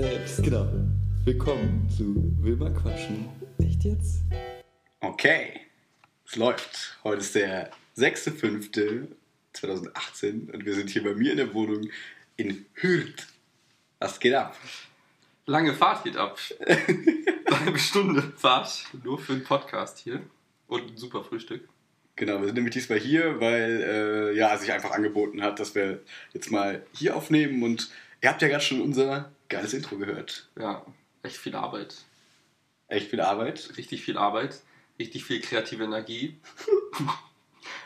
selbst. Genau. Willkommen zu Wilma Quatschen. Echt jetzt? Okay, es läuft. Heute ist der 6.5.2018 und wir sind hier bei mir in der Wohnung in Hürth. Was geht ab? Lange Fahrt geht ab. Eine Stunde Fahrt nur für einen Podcast hier. Und ein super Frühstück. Genau, wir sind nämlich diesmal hier, weil äh, ja, sich einfach angeboten hat, dass wir jetzt mal hier aufnehmen und ihr habt ja gerade schon unser geiles Intro gehört. Ja, echt viel Arbeit. Echt viel Arbeit. Richtig viel Arbeit. Richtig viel kreative Energie.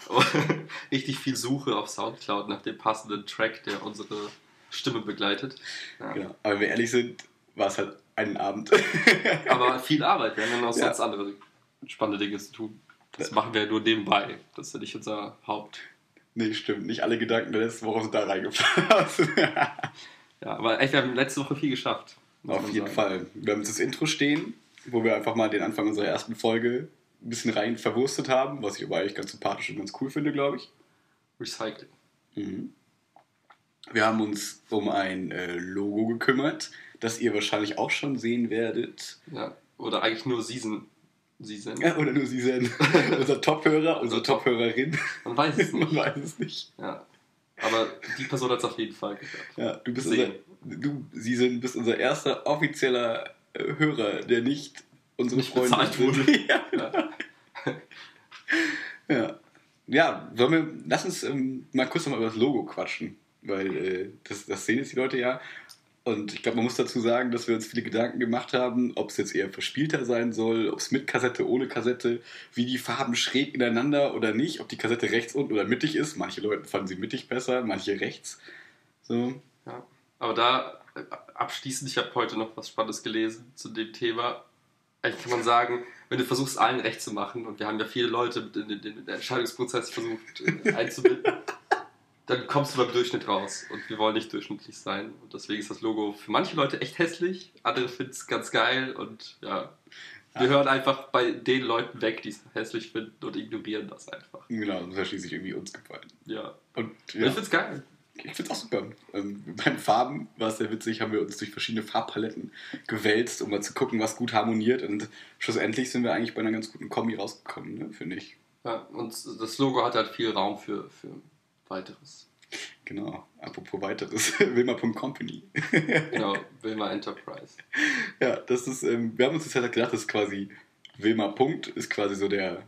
richtig viel Suche auf Soundcloud nach dem passenden Track, der unsere Stimme begleitet. Ja. Genau. Aber wenn wir ehrlich sind, war es halt einen Abend. Aber viel Arbeit. Wir haben ja noch ja. sonst andere spannende Dinge zu tun. Das machen wir nur nebenbei. Das ist ja nicht unser Haupt. Nee, stimmt. Nicht alle Gedanken der letzten Woche sind da reingefasst. ja, aber echt, wir haben letzte Woche viel geschafft. Auf jeden sagen. Fall. Wir haben jetzt das Intro stehen, wo wir einfach mal den Anfang unserer ersten Folge ein bisschen rein verwurstet haben, was ich aber eigentlich ganz sympathisch und ganz cool finde, glaube ich. Recycling. Mhm. Wir haben uns um ein äh, Logo gekümmert, das ihr wahrscheinlich auch schon sehen werdet. Ja, oder eigentlich nur Season sind. Ja, oder nur Sie sind. Unser Top-Hörer, unsere Top-Hörerin. Man weiß es nicht. Man weiß es nicht. Ja. Aber die Person hat es auf jeden Fall gehört. Ja, du bist unser, du, Sie sind, bist unser erster offizieller äh, Hörer, der nicht unsere nicht Freunde bezahlt wurde. ja. ja. Ja, sollen wir, lass uns ähm, mal kurz nochmal über das Logo quatschen, weil äh, das, das sehen jetzt die Leute ja. Und ich glaube, man muss dazu sagen, dass wir uns viele Gedanken gemacht haben, ob es jetzt eher verspielter sein soll, ob es mit Kassette, ohne Kassette, wie die Farben schräg ineinander oder nicht, ob die Kassette rechts unten oder mittig ist. Manche Leute fanden sie mittig besser, manche rechts. So. Ja, aber da äh, abschließend, ich habe heute noch was Spannendes gelesen zu dem Thema. Eigentlich kann man sagen, wenn du versuchst, allen recht zu machen, und wir haben ja viele Leute in den, in den Entscheidungsprozess versucht äh, einzubinden, dann kommst du beim Durchschnitt raus. Und wir wollen nicht durchschnittlich sein. Und deswegen ist das Logo für manche Leute echt hässlich, andere finden es ganz geil und ja. Wir hören einfach bei den Leuten weg, die es hässlich finden und ignorieren das einfach. Genau, das hat schließlich irgendwie uns gefallen. Ja. Und, ja. Ich find's geil. Ich find's auch super. Ähm, beim Farben war es sehr witzig, haben wir uns durch verschiedene Farbpaletten gewälzt, um mal zu gucken, was gut harmoniert. Und schlussendlich sind wir eigentlich bei einer ganz guten Kombi rausgekommen, ne, finde ich. Ja, und das Logo hat halt viel Raum für, für weiteres. Genau, apropos weiteres, Wilma.company. genau, Wilma Enterprise. Ja, das ist, ähm, wir haben uns jetzt halt gedacht, das ist quasi Wilma Punkt, ist quasi so der,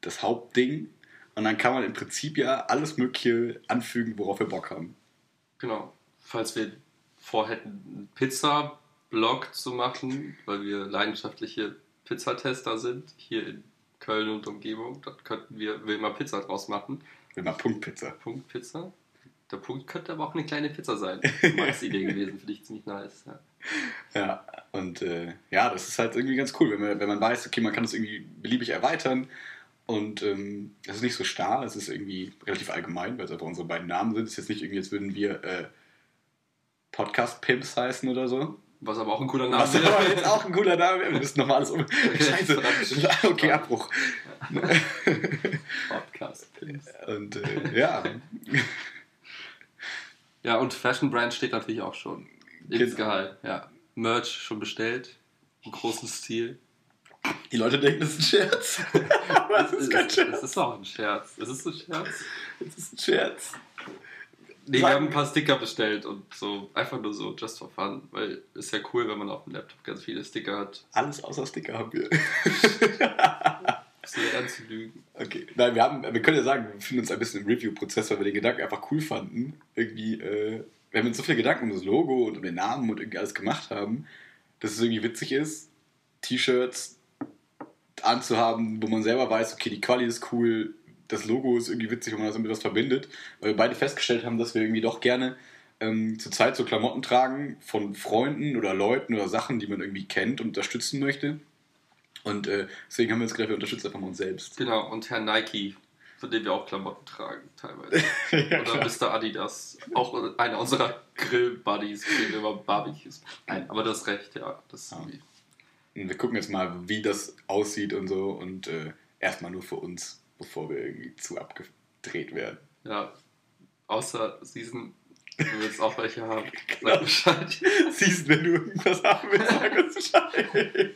das Hauptding. Und dann kann man im Prinzip ja alles Mögliche anfügen, worauf wir Bock haben. Genau. Falls wir vorhätten, einen Pizza-Blog zu machen, weil wir leidenschaftliche Pizzatester sind, hier in Köln und Umgebung, dann könnten wir Wilma Pizza draus machen. Wilma Punktpizza. Punktpizza? Der Punkt könnte aber auch eine kleine Pizza sein. Max Idee gewesen, finde ich ziemlich nice. Ja, ja und äh, ja, das ist halt irgendwie ganz cool, wenn man, wenn man weiß, okay, man kann das irgendwie beliebig erweitern und ähm, das ist nicht so starr, es ist irgendwie relativ allgemein, weil es einfach unsere beiden Namen sind. Es ist jetzt nicht irgendwie, als würden wir äh, Podcast-Pimps heißen oder so. Was aber auch ein cooler Name ist. Was aber jetzt auch ein cooler Name Wir müssen nochmal alles um. Okay, Scheiße. Okay, Abbruch. Podcast. Und äh, ja. Ja, und Fashion Brand steht natürlich auch schon. Insgeheim, ja. Merch schon bestellt. Im großen Stil. Die Leute denken, das ist ein Scherz. Aber es ist kein Scherz. Es ist auch ein Scherz. Es ist ein Scherz. Es ist ein Scherz. Nee, wir haben ein paar Sticker bestellt und so, einfach nur so, just for fun, weil es ist ja cool, wenn man auf dem Laptop ganz viele Sticker hat. Alles außer Sticker haben wir. so ernst zu lügen. Okay, nein, wir, haben, wir können ja sagen, wir befinden uns ein bisschen im Review-Prozess, weil wir den Gedanken einfach cool fanden. Irgendwie, äh, wir haben uns so viele Gedanken um das Logo und um den Namen und irgendwie alles gemacht haben, dass es irgendwie witzig ist, T-Shirts anzuhaben, wo man selber weiß, okay, die Quali ist cool, das Logo ist irgendwie witzig, wenn man das mit was verbindet, weil wir beide festgestellt haben, dass wir irgendwie doch gerne ähm, zur Zeit so Klamotten tragen von Freunden oder Leuten oder Sachen, die man irgendwie kennt und unterstützen möchte. Und äh, deswegen haben wir uns gedacht, wir unterstützen einfach mal uns selbst. Genau, und Herr Nike von dem wir auch Klamotten tragen, teilweise. Oder Mr. Adidas, auch einer unserer Grill-Buddies, den wir über Barbecues. Nein, aber du hast recht, ja. Das Ja. Wir gucken jetzt mal, wie das aussieht und so und äh, erstmal nur für uns, bevor wir irgendwie zu abgedreht werden. ja. Außer Season, wenn wir jetzt auch welche haben, Genau. sag Bescheid. Siehst, wenn du irgendwas haben willst, sag uns Bescheid.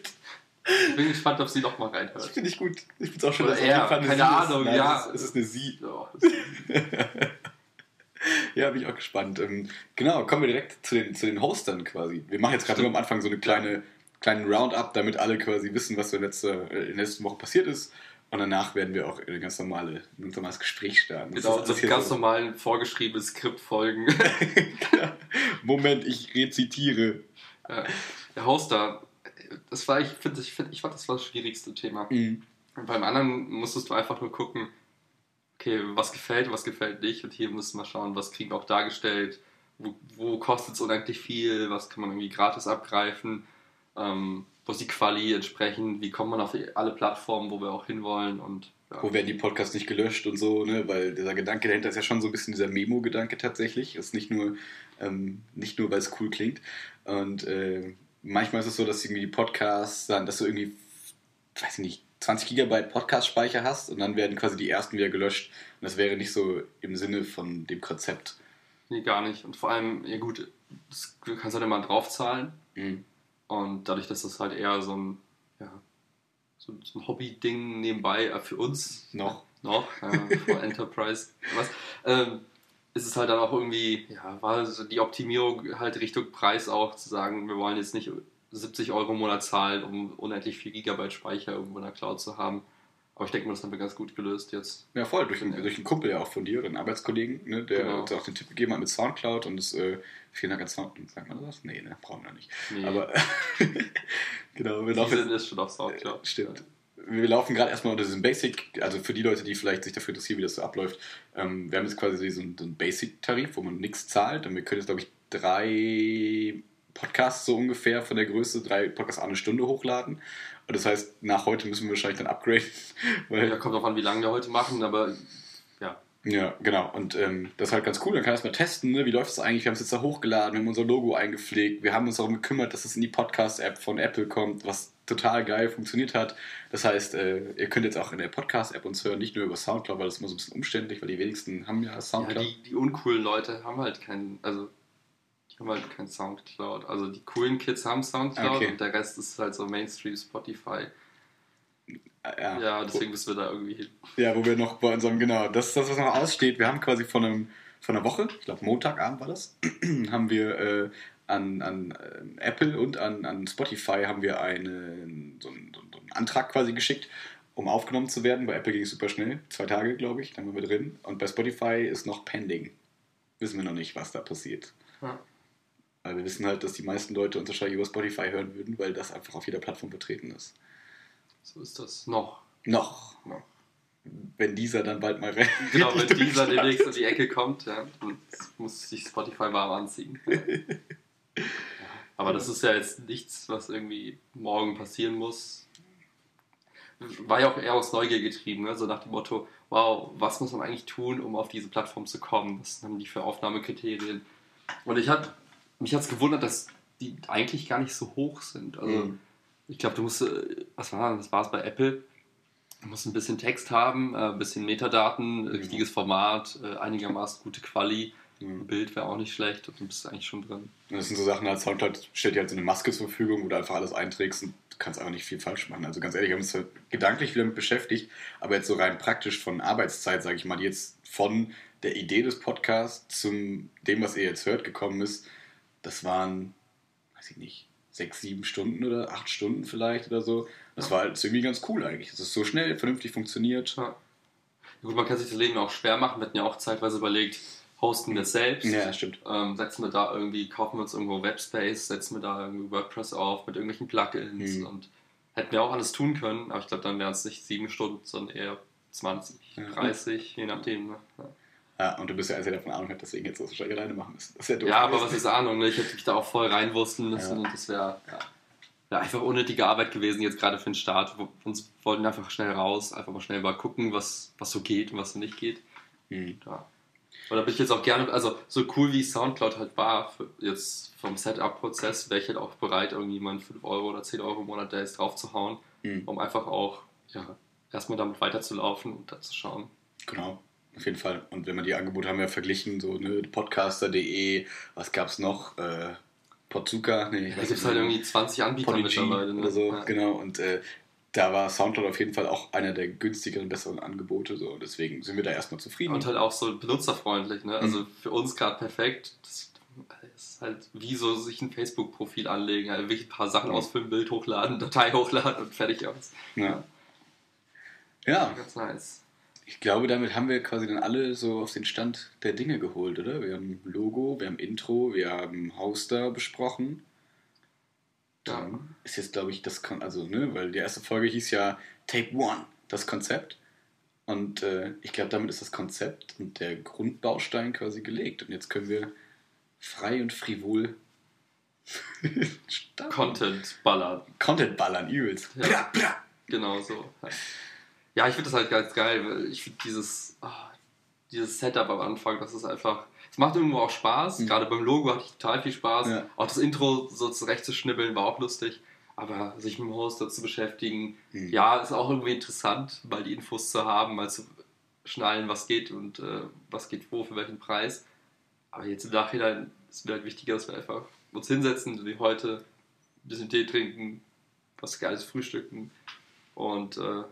Ich bin gespannt, ob sie noch mal Das reinhört. finde ich gut. Ich finde es auch schön, Oder dass er, auf jeden Fall keine Ahnung, ist. Nein, ja. Es ist, eine Sie. Ja, das- Ja, bin ich auch gespannt. Ähm, genau, kommen wir direkt zu den, zu den Hostern quasi. Wir machen jetzt gerade nur am Anfang so eine kleine kleinen Roundup, damit alle quasi wissen, was so in, letzter, in der letzten Woche passiert ist. Und danach werden wir auch in eine ganz normale, ein ganz normales Gespräch starten. Das Genau, das hier ganz so- normalen vorgeschriebenes Skript folgen. Moment, ich rezitiere. Ja. Der Hoster, das war, ich finde, ich, find, ich fand, das war das schwierigste Thema. Mhm. Und beim anderen musstest du einfach nur gucken, okay, was gefällt, was gefällt nicht. Und hier müssen wir schauen, was kriegen wir auch dargestellt, wo, wo kostet es unendlich viel, was kann man irgendwie gratis abgreifen, ähm, wo ist die Quali entsprechend, wie kommt man auf alle Plattformen, wo wir auch hinwollen und ja. Wo werden die Podcasts nicht gelöscht und so, ne? Weil dieser Gedanke dahinter ist ja schon so ein bisschen dieser Memo-Gedanke tatsächlich. Ist nicht nur, ähm, nicht nur, weil es cool klingt. Und äh, manchmal ist es so, dass irgendwie die Podcasts dann, dass du irgendwie, weiß ich nicht, 20 Gigabyte Podcast-Speicher hast und dann werden quasi die ersten wieder gelöscht. Und das wäre nicht so im Sinne von dem Konzept. Nee, gar nicht. Und vor allem, ja gut, das, du kannst halt immer draufzahlen. Mhm. Und dadurch, dass das halt eher so ein, ja, so, so ein Hobby-Ding nebenbei äh, für uns Noch. noch, äh, vor Enterprise, was, ähm, ist es halt dann auch irgendwie, ja, war so die Optimierung halt Richtung Preis auch, zu sagen, wir wollen jetzt nicht 70 Euro im Monat zahlen, um unendlich viel Gigabyte Speicher irgendwo in der Cloud zu haben. Aber ich denke mal, das haben wir ganz gut gelöst jetzt. Ja, voll, durch, einen- durch einen Kumpel ja auch von dir, einen Arbeitskollegen, ne, der Genau. uns auch den Tipp gegeben hat mit Soundcloud und das, äh, vielen Dank an Soundcloud. Sagt man das? Nee, ne, brauchen wir nicht. Nee, Aber genau, wir laufen jetzt, ist schon auf Soundcloud. Stimmt. Wir laufen gerade erstmal unter diesem Basic, also für die Leute, die vielleicht sich dafür interessieren, wie das so abläuft. Ähm, wir haben jetzt quasi so einen, so einen Basic-Tarif, wo man nichts zahlt und wir können jetzt, glaube ich, drei Podcasts so ungefähr von der Größe, drei Podcasts eine Stunde hochladen. Das heißt, nach heute müssen wir wahrscheinlich dann upgraden. Weil Ja, kommt drauf an, wie lange wir heute machen, aber ja, Ja, genau. Und ähm, das ist halt ganz cool. Dann kann man erstmal testen, ne? wie läuft es eigentlich. Wir haben es jetzt da hochgeladen, wir haben unser Logo eingepflegt. Wir haben uns darum gekümmert, dass es in die Podcast-App von Apple kommt, was total geil funktioniert hat. Das heißt, äh, ihr könnt jetzt auch in der Podcast-App uns hören, nicht nur über Soundcloud, weil das ist immer so ein bisschen umständlich, weil die wenigsten haben ja ja Soundcloud. die, die uncoolen Leute haben halt keinen, also die haben halt kein Soundcloud. Also die coolen Kids haben Soundcloud Okay. und der Rest ist halt so Mainstream Spotify. ja, Ja, deswegen müssen wir da irgendwie hin. Ja, wo wir noch bei unserem, genau, das ist das, was noch aussteht. Wir haben quasi von, einem, von einer Woche, ich glaube Montagabend war das, haben wir äh, an, an äh, Apple und an, an Spotify haben wir eine, so, einen, so einen Antrag quasi geschickt, um aufgenommen zu werden. Bei Apple ging es super schnell, zwei Tage, glaube ich, dann waren wir drin. Und bei Spotify ist noch pending. Wissen wir noch nicht, was da passiert. Ja. Weil wir wissen halt, dass die meisten Leute uns wahrscheinlich über Spotify hören würden, weil das einfach auf jeder Plattform vertreten ist. So ist das. Noch. Noch. Noch. Wenn dieser dann bald mal rein. Genau, wenn dieser demnächst in die Ecke kommt, ja, dann muss sich Spotify warm anziehen. Ja. Aber das ist ja jetzt nichts, was irgendwie morgen passieren muss. War ja auch eher aus Neugier getrieben, ne? so nach dem Motto, wow, was muss man eigentlich tun, um auf diese Plattform zu kommen? Was haben die für Aufnahmekriterien? Und ich hab, mich hat es gewundert, dass die eigentlich gar nicht so hoch sind. Also Mhm. ich glaube, du musst, äh, was war das? war es bei Apple? Du musst ein bisschen Text haben, äh, ein bisschen Metadaten, äh, richtiges Format, äh, einigermaßen gute Quali. Mhm. Ein Bild wäre auch nicht schlecht und du bist eigentlich schon drin. Das sind so Sachen, als Soundcloud stellt dir halt so eine Maske zur Verfügung, wo du einfach alles einträgst und du kannst einfach nicht viel falsch machen. Also ganz ehrlich, wir haben uns halt gedanklich wieder mit beschäftigt, aber jetzt so rein praktisch von Arbeitszeit, sage ich mal, die jetzt von der Idee des Podcasts zum dem, was ihr jetzt hört, gekommen ist, das waren, weiß ich nicht, sechs, sieben Stunden oder acht Stunden vielleicht oder so. Das war halt irgendwie ganz cool eigentlich. Das ist so schnell, vernünftig funktioniert. Ja. Gut, man kann sich das Leben auch schwer machen. Wir hatten ja auch zeitweise überlegt, hosten wir es selbst. Ja, stimmt. Ähm, setzen wir da irgendwie, kaufen wir uns irgendwo Webspace, setzen wir da irgendwie WordPress auf mit irgendwelchen Plugins Mhm. und hätten wir auch alles tun können, aber ich glaube, dann wären es nicht sieben Stunden, sondern eher 20, Ja. 30, je nachdem. Ne? Ja. Ja, und du bist ja einer, der davon Ahnung hat, deswegen jetzt das wahrscheinlich alleine machen müssen. Das ist ja doof. Ja, aber was ist Ahnung, ne? ich hätte mich da auch voll reinwursten müssen Ja. und das wäre, ja. ja, einfach unnötige Arbeit gewesen, jetzt gerade für den Start. Wir uns wollten einfach schnell raus, einfach mal schnell mal gucken, was, was so geht und was so nicht geht. Mhm. Ja. Und da bin ich jetzt auch gerne, also so cool wie Soundcloud halt war, jetzt vom Setup-Prozess, wäre ich halt auch bereit, irgendjemand 5 Euro oder 10 Euro im Monat da jetzt drauf zu hauen, Mhm. um einfach auch ja, erstmal damit weiterzulaufen und dann zu schauen. Genau, auf jeden Fall. Und wenn man die Angebote haben wir verglichen, so ne, podcaster.de, was gab's noch? Äh, Podzuka, nee, ich weiß nicht halt irgendwie 20 Anbieter Podigy mittlerweile. Ne? oder so, Ja. genau. Und äh, da war Soundcloud auf jeden Fall auch einer der günstigeren, besseren Angebote. So. Deswegen sind wir da erstmal zufrieden. Und halt auch so benutzerfreundlich, ne? Also für uns gerade perfekt. Das ist halt wie so sich ein Facebook-Profil anlegen, halt wirklich ein paar Sachen Ja. ausfüllen, Bild hochladen, Datei hochladen und fertig aus. ja. ja, Ganz nice. Ich glaube, damit haben wir quasi dann alle so auf den Stand der Dinge geholt, oder? Wir haben Logo, wir haben Intro, wir haben Hoster besprochen. Ja. Dann ist jetzt, glaube ich, das, Kon also, ne, weil die erste Folge hieß ja Take One, das Konzept. Und äh, ich glaube, damit ist das Konzept und der Grundbaustein quasi gelegt. Und jetzt können wir frei und frivol starten. Content ballern. Content ballern, übelst. Ja. Bra, bra. Genau so. Ja, ich finde das halt ganz geil, weil ich finde dieses, ah, dieses Setup am Anfang, das ist einfach. Es macht irgendwo auch Spaß. Mhm. Gerade beim Logo hatte ich total viel Spaß. Ja. Auch das Intro so zurechtzuschnibbeln war auch lustig. Aber sich mit dem Hoster zu beschäftigen, Mhm. ja, ist auch irgendwie interessant, mal die Infos zu haben, mal zu schnallen, was geht und äh, was geht wo, für welchen Preis. Aber jetzt im Nachhinein ist mir halt wichtiger, dass wir einfach uns hinsetzen, wie heute, ein bisschen Tee trinken, was Geiles frühstücken und äh,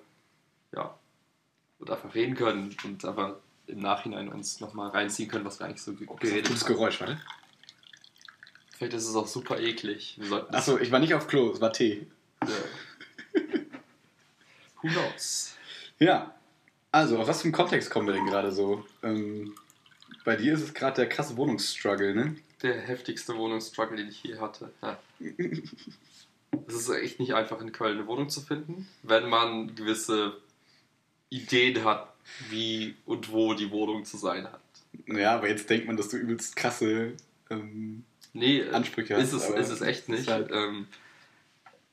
ja, und einfach reden können und einfach im Nachhinein uns nochmal reinziehen können, was wir eigentlich so ge- geredet haben. Geräusch, warte. Vielleicht ist es auch super eklig. Achso, ich war nicht auf Klo, es war Tee. Ja. Who knows? Ja. Also, auf was für einen Kontext kommen wir denn gerade so? Ähm, bei dir ist es gerade der krasse Wohnungsstruggle, ne? Der heftigste Wohnungsstruggle, den ich je hatte. Ja. Es ist echt nicht einfach, in Köln eine Wohnung zu finden, wenn man gewisse Ideen hat, wie und wo die Wohnung zu sein hat. Ja, aber jetzt denkt man, dass du übelst krasse ähm, Nee, äh, Ansprüche ist hast. es, aber ist es echt nicht. ist halt- Ähm,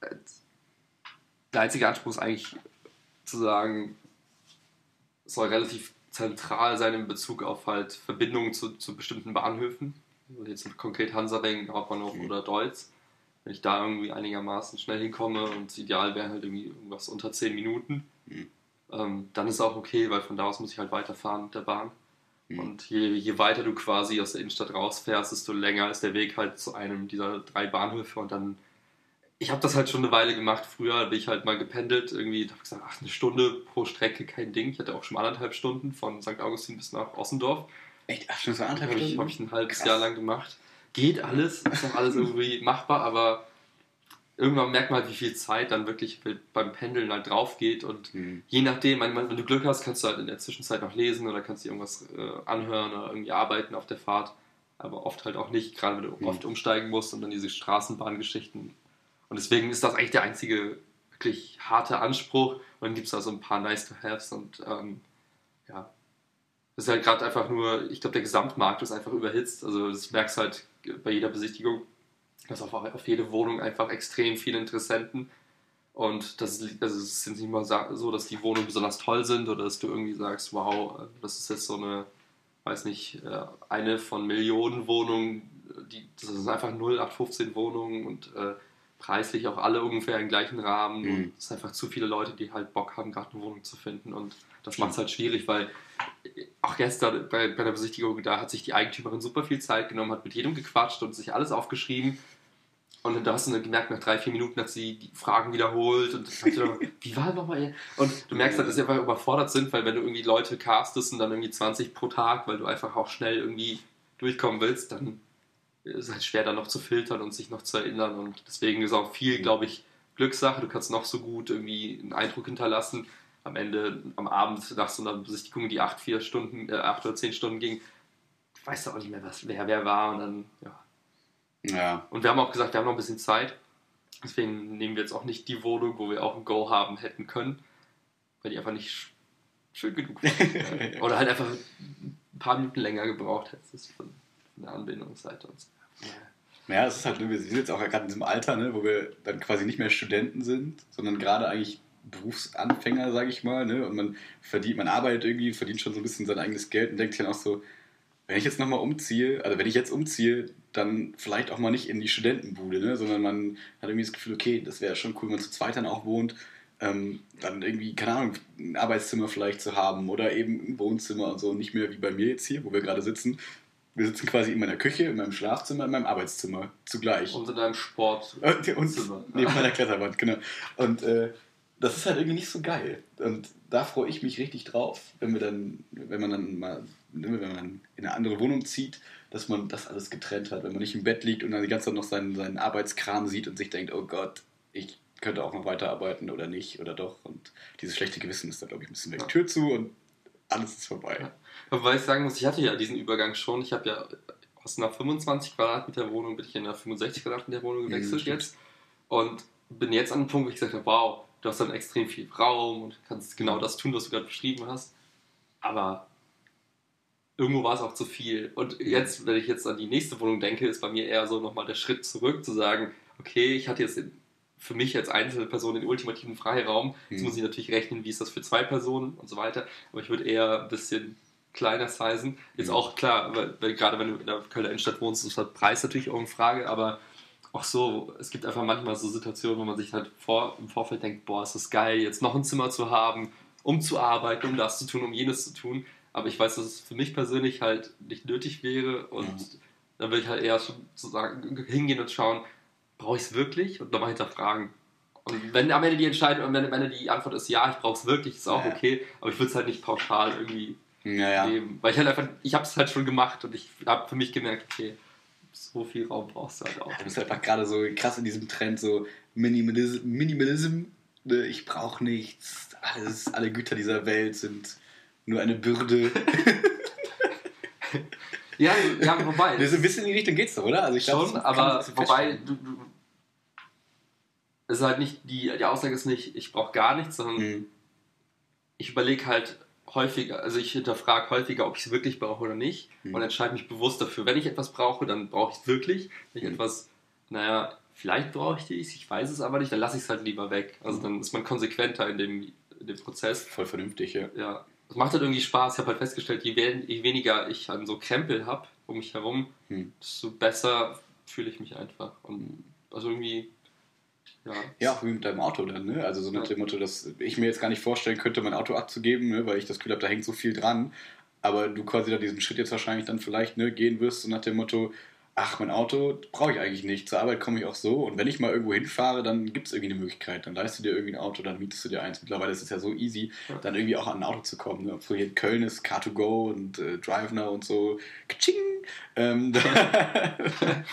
äh, der einzige Anspruch ist eigentlich zu sagen, es soll relativ zentral sein in Bezug auf halt Verbindungen zu, zu bestimmten Bahnhöfen. Also Jetzt konkret Hansaring, Hauptbahnhof Mhm. oder Deutz. Wenn ich da irgendwie einigermaßen schnell hinkomme und das ideal wäre halt irgendwie irgendwas unter 10 Minuten, Mhm. Ähm, dann ist auch okay, weil von da aus muss ich halt weiterfahren mit der Bahn. Mhm. Und je, je weiter du quasi aus der Innenstadt rausfährst, desto länger ist der Weg halt zu einem dieser drei Bahnhöfe und dann. Ich habe das halt schon eine Weile gemacht. Früher bin ich halt mal gependelt, irgendwie, habe gesagt, ach, eine Stunde pro Strecke, kein Ding. Ich hatte auch schon anderthalb Stunden von St. Augustin bis nach Ossendorf. Echt? Ach, schon so anderthalb Habe ich, Stunden? hab ich ein halbes Krass. Jahr lang gemacht. Geht alles, ist auch alles irgendwie machbar, aber irgendwann merkt man halt, wie viel Zeit dann wirklich beim Pendeln halt drauf geht und Mhm. je nachdem, manchmal, wenn du Glück hast, kannst du halt in der Zwischenzeit noch lesen oder kannst dir irgendwas äh, anhören oder irgendwie arbeiten auf der Fahrt. Aber oft halt auch nicht, gerade wenn du Mhm. oft umsteigen musst und dann diese Straßenbahngeschichten. Und deswegen ist das eigentlich der einzige wirklich harte Anspruch. Und dann gibt es da so ein paar Nice-to-Haves und ähm, ja. Das ist halt gerade einfach nur, ich glaube, der Gesamtmarkt ist einfach überhitzt. Also das merkst du halt bei jeder Besichtigung, dass auf, auf jede Wohnung einfach extrem viele Interessenten und das, ist- also es ist nicht mal so, dass die Wohnungen besonders toll sind oder dass du irgendwie sagst, wow, das ist jetzt so eine, weiß nicht, äh, eine von Millionen Wohnungen, die, das sind einfach 0815 Wohnungen und äh, preislich auch alle ungefähr im gleichen Rahmen. Mhm. Und es sind einfach zu viele Leute, die halt Bock haben, gerade eine Wohnung zu finden. Und das macht es halt schwierig, weil äh, auch gestern bei, bei der Besichtigung, da hat sich die Eigentümerin super viel Zeit genommen, hat mit jedem gequatscht und sich alles aufgeschrieben. Und dann hast du dann gemerkt, nach drei, vier Minuten hat sie die Fragen wiederholt und so, wie war nochmal? Und du merkst halt, dass sie einfach überfordert sind, weil wenn du irgendwie Leute castest und dann irgendwie 20 pro Tag, weil du einfach auch schnell irgendwie durchkommen willst, dann ist es halt schwer, dann noch zu filtern und sich noch zu erinnern. Und deswegen ist auch viel, glaube ich, Glückssache. Du kannst noch so gut irgendwie einen Eindruck hinterlassen. Am Ende, am Abend, nach so einer Besichtigung, die acht, vier Stunden, äh, acht oder zehn Stunden ging, weißt du auch nicht mehr, was, wer wer war. Und dann, ja, Ja. und wir haben auch gesagt, wir haben noch ein bisschen Zeit. Deswegen nehmen wir jetzt auch nicht die Wohnung, wo wir auch ein Go haben hätten können, weil die einfach nicht sch- schön genug war. Oder halt einfach ein paar Minuten länger gebraucht hätte von, von der Anbindungsseite. Und so. Naja, es ist halt, wir sind jetzt auch gerade in diesem Alter, ne, wo wir dann quasi nicht mehr Studenten sind, sondern gerade eigentlich Berufsanfänger, sage ich mal, ne? Und man verdient, man arbeitet irgendwie, verdient schon so ein bisschen sein eigenes Geld und denkt dann auch so, wenn ich jetzt nochmal umziehe, also wenn ich jetzt umziehe, dann vielleicht auch mal nicht in die Studentenbude, ne? sondern man hat irgendwie das Gefühl, okay, das wäre schon cool, wenn man zu zweit dann auch wohnt, ähm, dann irgendwie, keine Ahnung, ein Arbeitszimmer vielleicht zu haben oder eben ein Wohnzimmer und so, nicht mehr wie bei mir jetzt hier, wo wir gerade sitzen. Wir sitzen quasi in meiner Küche, in meinem Schlafzimmer, in meinem Arbeitszimmer zugleich. Und in deinem Sport. Und, und neben meiner Kletterwand, genau. Und äh, das ist halt irgendwie nicht so geil. Und da freue ich mich richtig drauf, wenn wir dann, wenn man dann mal, wenn man in eine andere Wohnung zieht, dass man das alles getrennt hat, wenn man nicht im Bett liegt und dann die ganze Zeit noch seinen, seinen Arbeitskram sieht und sich denkt, oh Gott, ich könnte auch noch weiterarbeiten oder nicht oder doch. Und dieses schlechte Gewissen ist da, glaube ich, ein bisschen weg. Ja. Tür zu und alles ist vorbei. Ja. Wobei ich sagen muss, ich hatte ja diesen Übergang schon. Ich habe ja aus einer 25 Quadratmeter Wohnung bin ich in einer 65 Quadratmeter Wohnung gewechselt ja, jetzt. Und bin jetzt an dem Punkt, wo ich gesagt habe, wow, du hast dann extrem viel Raum und kannst genau das tun, was du gerade beschrieben hast. Aber irgendwo war es auch zu viel. Und jetzt, wenn ich jetzt an die nächste Wohnung denke, ist bei mir eher so nochmal der Schritt zurück, zu sagen, okay, ich hatte jetzt für mich als einzelne Person den ultimativen Freiraum. Jetzt mhm. muss ich natürlich rechnen, wie ist das für zwei Personen und so weiter. Aber ich würde eher ein bisschen kleiner sizen. Jetzt mhm. auch klar, weil, weil, gerade wenn du in der Kölner Innenstadt wohnst, ist der Preis natürlich auch eine Frage, aber auch so, es gibt einfach manchmal so Situationen, wo man sich halt vor, im Vorfeld denkt, boah, ist das geil, jetzt noch ein Zimmer zu haben, um zu arbeiten, um das zu tun, um jenes zu tun. Aber ich weiß, dass es für mich persönlich halt nicht nötig wäre und mhm. dann würde ich halt eher schon sozusagen hingehen und schauen, brauche ich es wirklich? Und nochmal hinterfragen. Und wenn am Ende die Entscheidung, wenn am Ende die Antwort ist, ja, ich brauche es wirklich, ist auch ja. okay, aber ich würde es halt nicht pauschal irgendwie ja, nehmen. Weil ich halt einfach, ich habe es halt schon gemacht und ich habe für mich gemerkt, okay, so viel Raum brauchst du halt auch. du bist einfach gerade so krass in diesem Trend, so Minimalism. Minimalism ne? ich brauche nichts. Alles, alle Güter dieser Welt sind nur eine Bürde. ja, ja, wobei. Das ist ein bisschen in die Richtung geht's doch, oder? Also ich schon, glaub, aber wobei du, du, es ist halt nicht, die, die Aussage ist nicht, ich brauche gar nichts, sondern mhm. ich überlege halt, häufiger, also ich hinterfrage häufiger, ob ich es wirklich brauche oder nicht mhm. und entscheide mich bewusst dafür. Wenn ich etwas brauche, dann brauche ich es wirklich. Wenn ich mhm. etwas, naja, vielleicht brauche ich es, ich weiß es aber nicht, dann lasse ich es halt lieber weg. Also hm. dann ist man konsequenter in dem, in dem Prozess. Voll vernünftig, ja. Ja. Es macht halt irgendwie Spaß. Ich habe halt festgestellt, je, je, weniger ich an so Krempel habe um mich herum, mhm. desto besser fühle ich mich einfach. Und also irgendwie ja, ja, auch wie mit deinem Auto dann, ne? Also so nach dem Motto, dass ich mir jetzt gar nicht vorstellen könnte, mein Auto abzugeben, ne? weil ich das Gefühl habe, da hängt so viel dran. Aber du quasi da diesen Schritt jetzt wahrscheinlich dann vielleicht ne, gehen wirst, so nach dem Motto, ach, mein Auto brauche ich eigentlich nicht. Zur Arbeit komme ich auch so. Und wenn ich mal irgendwo hinfahre, dann gibt es irgendwie eine Möglichkeit. Dann leistest du dir irgendwie ein Auto, dann mietest du dir eins. Mittlerweile ist es ja so easy, dann irgendwie auch an ein Auto zu kommen. Ne? Obwohl hier in Köln ist Car2Go und äh, DriveNow und so. Kaching! Ähm, Wir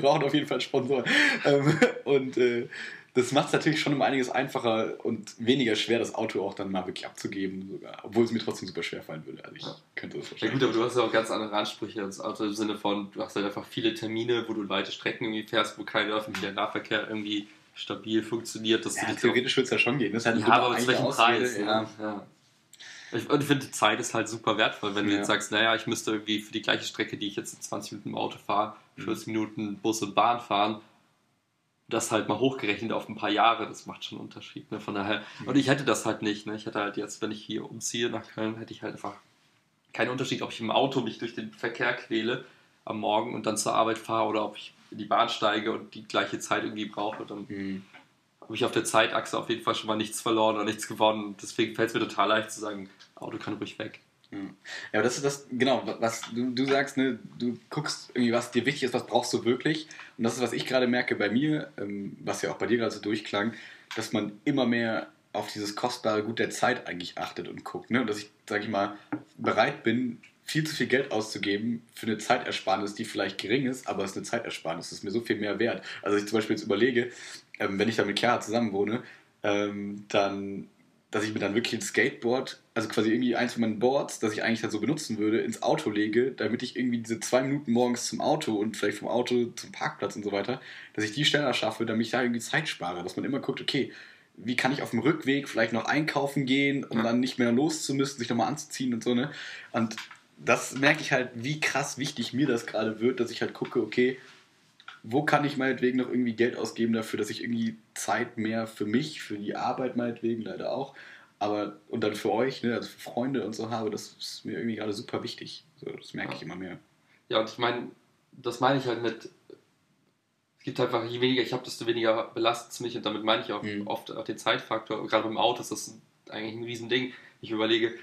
brauchen auf jeden Fall Sponsoren. Ähm, und äh, das macht es natürlich schon um einiges einfacher und weniger schwer, das Auto auch dann mal wirklich abzugeben, sogar. Obwohl es mir trotzdem super schwer fallen würde. Also ich ja. könnte das wahrscheinlich. Ja gut, aber du hast ja auch ganz andere Ansprüche als Auto im Sinne von, du hast halt einfach viele Termine, wo du weite Strecken irgendwie fährst, wo kein öffentlicher Nahverkehr irgendwie stabil funktioniert. Dass ja, theoretisch würde es ja schon gehen. Das ist halt ja, aber zu welchem Preis? Ja. ja. Ich, ich finde, Zeit ist halt super wertvoll, wenn du jetzt sagst, naja, ich müsste irgendwie für die gleiche Strecke, die ich jetzt in 20 Minuten im Auto fahre, 40 mhm. Minuten Bus und Bahn fahren das halt mal hochgerechnet auf ein paar Jahre, das macht schon einen Unterschied. Ne? Von daher, und ich hätte das halt nicht. Ne? Ich hätte halt jetzt, wenn ich hier umziehe nach Köln, hätte ich halt einfach keinen Unterschied, ob ich im Auto mich durch den Verkehr quäle am Morgen und dann zur Arbeit fahre oder ob ich in die Bahn steige und die gleiche Zeit irgendwie brauche. Dann mhm. habe ich auf der Zeitachse auf jeden Fall schon mal nichts verloren oder nichts gewonnen. Deswegen fällt es mir total leicht zu sagen, Auto kann ruhig weg. Ja, aber das ist das, genau, was du, du sagst, ne, du guckst irgendwie, was dir wichtig ist, was brauchst du wirklich. Und das ist, was ich gerade merke bei mir, ähm, was ja auch bei dir gerade so durchklang, dass man immer mehr auf dieses kostbare Gut der Zeit eigentlich achtet und guckt. Ne? Und dass ich, sage ich mal, bereit bin, viel zu viel Geld auszugeben für eine Zeitersparnis, die vielleicht gering ist, aber es ist eine Zeitersparnis, das ist mir so viel mehr wert. Also ich zum Beispiel jetzt überlege, ähm, wenn ich da mit Chiara zusammen wohne, ähm, dann dass ich mir dann wirklich ein Skateboard, also quasi irgendwie eins von meinen Boards, das ich eigentlich halt so benutzen würde, ins Auto lege, damit ich irgendwie diese zwei Minuten morgens zum Auto und vielleicht vom Auto zum Parkplatz und so weiter, dass ich die schneller schaffe, damit ich da irgendwie Zeit spare. Dass man immer guckt, okay, wie kann ich auf dem Rückweg vielleicht noch einkaufen gehen, um ja. dann nicht mehr loszumüssen, sich nochmal anzuziehen und so, ne? Und das merke ich halt, wie krass wichtig mir das gerade wird, dass ich halt gucke, okay, wo kann ich meinetwegen noch irgendwie Geld ausgeben dafür, dass ich irgendwie Zeit mehr für mich, für die Arbeit meinetwegen leider auch, aber und dann für euch, ne, also für Freunde und so habe, das ist mir irgendwie gerade super wichtig. So, das merke Ja. ich immer mehr. Ja, und ich meine, das meine ich halt mit, es gibt einfach, je weniger ich habe, desto weniger belastet es mich und damit meine ich auch Mhm. oft auch den Zeitfaktor. Gerade beim Auto ist das eigentlich ein Riesending. Ich überlege,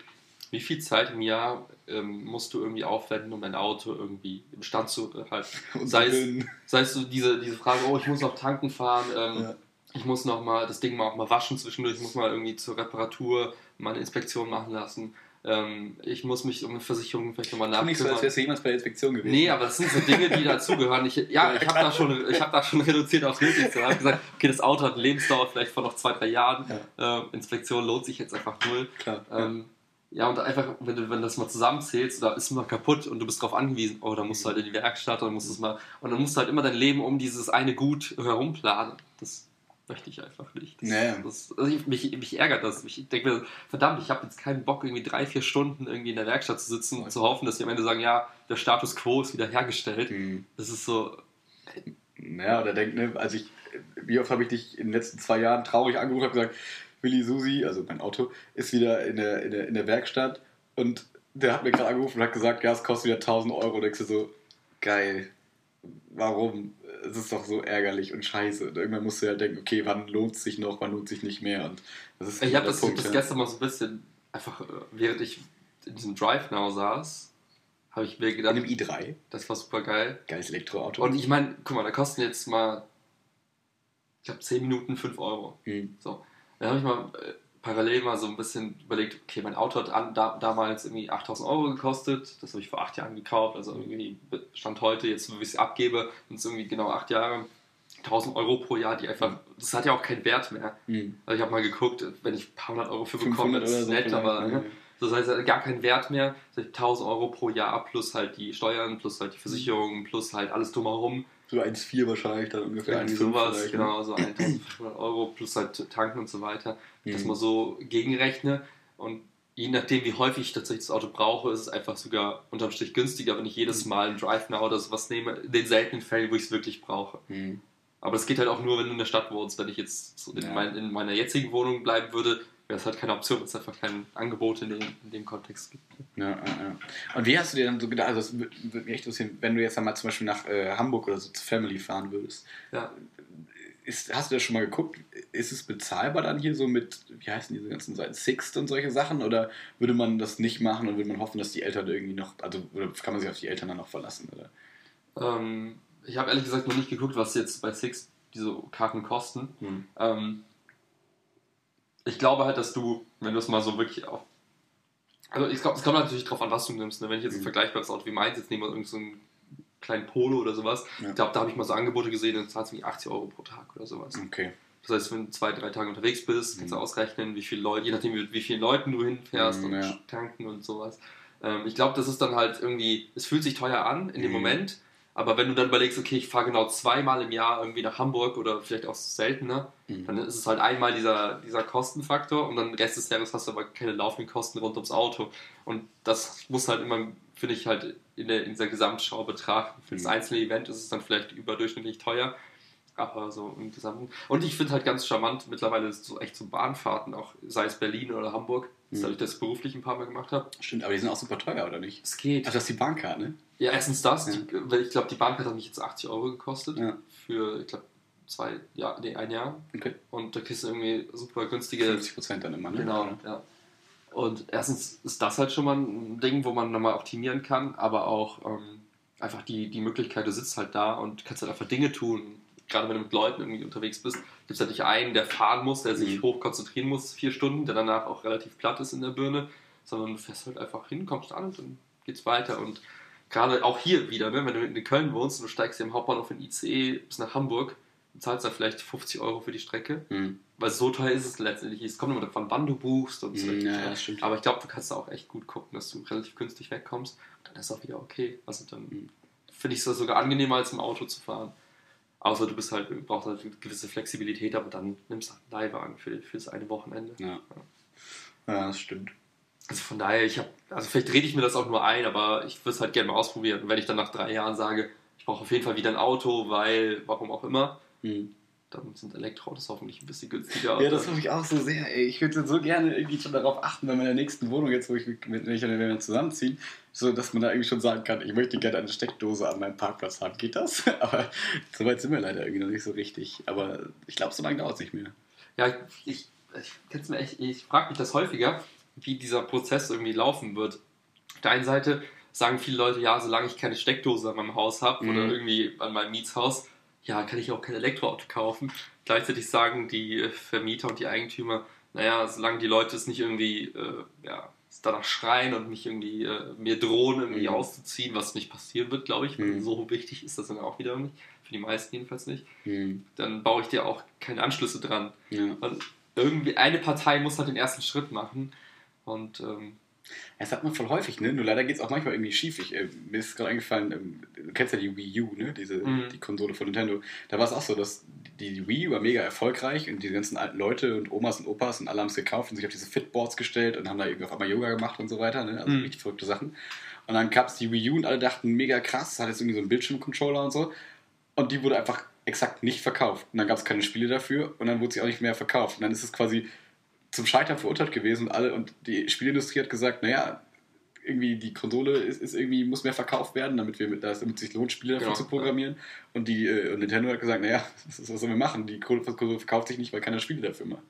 wie viel Zeit im Jahr ähm, musst du irgendwie aufwenden, um dein Auto irgendwie im Stand zu halten. Sei es, sei es so diese, diese Frage, oh, ich muss noch tanken fahren, ähm, Ja. ich muss noch mal das Ding mal auch mal waschen zwischendurch, ich muss mal irgendwie zur Reparatur mal eine Inspektion machen lassen. Ähm, ich muss mich um eine Versicherung vielleicht nochmal Tu nicht so, als nachkümmern. wärst du jemals bei der Inspektion gewesen. Nee, aber das sind so Dinge, die dazugehören. Ich, ja, ich habe da, schon, ich hab da schon reduziert aufs Nötigste. Ich habe gesagt, okay, das Auto hat eine Lebensdauer vielleicht von noch zwei, drei Jahren. Ähm, Inspektion lohnt sich jetzt einfach null. Klar. Ähm, ja, und einfach, wenn du, wenn du das mal zusammenzählst, da ist mal kaputt und du bist darauf angewiesen, oh, da musst du halt in die Werkstatt oder musst du es mal. Und dann musst du halt immer dein Leben um dieses eine Gut herumplanen. Das möchte ich einfach nicht. Das, Nee. das, also ich, mich, mich ärgert das. Ich denke mir, verdammt, ich habe jetzt keinen Bock, irgendwie drei, vier Stunden irgendwie in der Werkstatt zu sitzen und zu hoffen, dass sie am Ende sagen, ja, der Status quo ist wieder hergestellt. Hm. Das ist so, Ja, oder denkt, ne, also ich, wie oft habe ich dich in den letzten zwei Jahren traurig angerufen und gesagt, Willi Susi, also mein Auto, ist wieder in der, in der, in der Werkstatt und der hat mir gerade angerufen und hat gesagt, ja, es kostet wieder 1000 Euro. Und ich so, geil, warum? Es ist doch so ärgerlich und scheiße. Und irgendwann musst du ja denken, okay, wann lohnt es sich noch, wann lohnt es sich nicht mehr? Und das ist ich genau habe das, Punkt, das gestern mal so ein bisschen, einfach, äh, während ich in diesem Drive Now saß, habe ich mir In gedacht, einem i3, das war super geil. geiles Elektroauto. Und ich meine, guck mal, da kosten jetzt mal, ich glaube, 10 Minuten 5 Euro. Hm. So. Dann habe ich mal äh, parallel mal so ein bisschen überlegt, okay, mein Auto hat an, da, damals irgendwie 8000 Euro gekostet. Das habe ich vor acht Jahren gekauft. Also irgendwie Stand heute, jetzt, wo ich es abgebe, sind es irgendwie genau acht Jahre. 1000 Euro pro Jahr, die einfach, das hat ja auch keinen Wert mehr. Hm. Also ich habe mal geguckt, wenn ich ein paar hundert Euro für bekomme, 500 das ist so. nett, aber ne? ne? das heißt, hat gar keinen Wert mehr. Das heißt, 1000 Euro pro Jahr plus halt die Steuern, plus halt die Versicherung, plus halt alles drumherum. So 1,4 wahrscheinlich dann ungefähr. Irgendwie 1,5 sowas, vielleicht, ne? genau, so 1500 Euro plus halt tanken und so weiter. Das Mhm. mal so gegenrechne und je nachdem, wie häufig ich tatsächlich das Auto brauche, ist es einfach sogar unterm Strich günstiger, wenn ich jedes Mhm. Mal ein Drive Now oder sowas nehme, in den seltenen Fällen, wo ich es wirklich brauche. Hm. Aber das geht halt auch nur, wenn du in der Stadt wohnst. Wenn ich jetzt so in, Ja. mein, in meiner jetzigen Wohnung bleiben würde, wäre es halt keine Option, weil es einfach kein Angebot in dem, in dem Kontext gibt. Ja, ja, ja. Und wie hast du dir dann so gedacht, also es würde würd mich echt interessieren, wenn du jetzt einmal zum Beispiel nach äh, Hamburg oder so zur Family fahren würdest, Ja, ist, hast du das schon mal geguckt? Ist es bezahlbar dann hier so mit, wie heißen diese ganzen Seiten, Sixt und solche Sachen? Oder würde man das nicht machen und würde man hoffen, dass die Eltern irgendwie noch, also oder kann man sich auf die Eltern dann noch verlassen? Oder? ähm, ich habe ehrlich gesagt noch nicht geguckt, was jetzt bei Six diese Karten kosten. Hm. Ähm, ich glaube halt, dass du, wenn du es mal so wirklich auf. Also, ich glaub, es kommt natürlich drauf an, was du nimmst. Ne? Wenn ich jetzt ein Mhm. vergleichbares Auto wie meins jetzt nehme, irgend so einen kleinen Polo oder sowas, Ja. ich glaube, da habe ich mal so Angebote gesehen, dann zahlst du irgendwie 80 Euro pro Tag oder sowas. Okay. Das heißt, wenn du zwei, drei Tage unterwegs bist, kannst du Mhm. ausrechnen, wie viele Leute, je nachdem, mit wie vielen Leuten du hinfährst Mhm, und ja. tanken und sowas. Ähm, ich glaube, das ist dann halt irgendwie, es fühlt sich teuer an in dem Mhm. Moment, aber wenn du dann überlegst, okay, ich fahre genau zweimal im Jahr irgendwie nach Hamburg oder vielleicht auch seltener, Mhm. dann ist es halt einmal dieser, dieser Kostenfaktor und dann Rest des Jahres hast du aber keine laufenden Kosten rund ums Auto. Und das muss halt immer, finde ich, halt in, der, in dieser Gesamtschau betrachten. Für das Mhm. einzelne Event ist es dann vielleicht überdurchschnittlich teuer, aber so im Gesamten. Und ich finde halt ganz charmant, mittlerweile so echt so Bahnfahrten, auch sei es Berlin oder Hamburg, Mhm. dadurch, dass ich das beruflich ein paar Mal gemacht habe. Stimmt, aber die sind auch super teuer, oder nicht? Es geht. Ach, das ist die Bahncard, ne? Ja, erstens das, Ja. die, weil ich glaube, die Bahnkarte hat mich jetzt 80 Euro gekostet Ja. für, ich glaube, zwei, ja, nee, ein Jahr. Okay. Und da kriegst du irgendwie super günstige 50 Prozent dann immer, ne? Genau, ja. Und erstens ist das halt schon mal ein Ding, wo man nochmal optimieren kann, aber auch ähm, einfach die, die Möglichkeit, du sitzt halt da und kannst halt einfach Dinge tun. Gerade wenn du mit Leuten irgendwie unterwegs bist, gibt es nicht einen, der fahren muss, der sich Mhm. hoch konzentrieren muss, vier Stunden, der danach auch relativ platt ist in der Birne, sondern du fährst halt einfach hin, kommst an und dann geht's weiter. Und gerade auch hier wieder, ne, wenn du in Köln wohnst und du steigst hier im Hauptbahnhof in ICE bis nach Hamburg, zahlst du vielleicht 50 Euro für die Strecke. Hm. Weil so teuer ist es letztendlich. Es kommt immer davon, wann du buchst und so. Hm, ja, stimmt. Aber ich glaube, du kannst da auch echt gut gucken, dass du relativ günstig wegkommst. Dann ist auch wieder okay. Also dann Hm. finde ich es sogar angenehmer, als im Auto zu fahren. Außer du bist halt, brauchst halt eine gewisse Flexibilität, aber dann nimmst du halt einen Leihwagen für, für das eine Wochenende. Ja. ja, das stimmt. Also von daher, ich habe, also vielleicht rede ich mir das auch nur ein, aber ich würde es halt gerne mal ausprobieren. Und wenn ich dann nach drei Jahren sage, ich brauche auf jeden Fall wieder ein Auto, weil, warum auch immer. Hm. Dann sind Elektroautos hoffentlich ein bisschen günstiger. Ja, das hoffe ich auch so sehr. Ey. Ich würde so gerne irgendwie schon darauf achten, bei meiner nächsten Wohnung, jetzt wo ich mit, wenn ich wenn wir zusammenziehen, so dass man da irgendwie schon sagen kann, ich möchte gerne eine Steckdose an meinem Parkplatz haben. Geht das? Aber so weit sind wir leider irgendwie noch nicht so richtig. Aber ich glaube, so lange dauert es nicht mehr. Ja, ich, ich, ich, ich, ich frage mich das häufiger, wie dieser Prozess irgendwie laufen wird. Auf der einen Seite sagen viele Leute, ja, solange ich keine Steckdose an meinem Haus habe Mhm. oder irgendwie an meinem Mietshaus, ja, kann ich auch kein Elektroauto kaufen. Gleichzeitig sagen die äh, Vermieter und die Eigentümer, naja, solange die Leute es nicht irgendwie äh, ja, danach schreien und mich irgendwie äh, mir drohen, irgendwie Mhm. auszuziehen, was nicht passieren wird, glaube ich, Mhm. so wichtig ist das dann auch wieder nicht. Für die meisten jedenfalls nicht. Hm. Dann baue ich dir auch keine Anschlüsse dran. Ja. Und irgendwie eine Partei muss halt den ersten Schritt machen. Und ähm, Das hat man voll häufig, ne? Nur leider geht es auch manchmal irgendwie schief. Ich, äh, mir ist gerade eingefallen, ähm, du kennst ja die Wii U, ne? Diese, Mhm. die Konsole von Nintendo. Da war es auch so, dass die, die Wii U war mega erfolgreich und die ganzen alten Leute und Omas und Opas und alle haben es gekauft und sich auf diese Fitboards gestellt und haben da irgendwie auf einmal Yoga gemacht und so weiter, ne? Also Mhm. richtig verrückte Sachen. Und dann gab es die Wii U und alle dachten, mega krass, hat jetzt irgendwie so einen Bildschirmcontroller und so. Und die wurde einfach exakt nicht verkauft. Und dann gab es keine Spiele dafür und dann wurde sie auch nicht mehr verkauft. Und dann ist es quasi zum Scheitern verurteilt gewesen und alle und die Spielindustrie hat gesagt, naja, irgendwie die Konsole ist, ist irgendwie muss mehr verkauft werden, damit wir mit, damit es sich lohnt, Spiele dafür Genau, zu programmieren. Und die äh, und Nintendo hat gesagt, naja, was, was sollen wir machen? Die Konsole verkauft sich nicht, weil keiner Spiele dafür macht.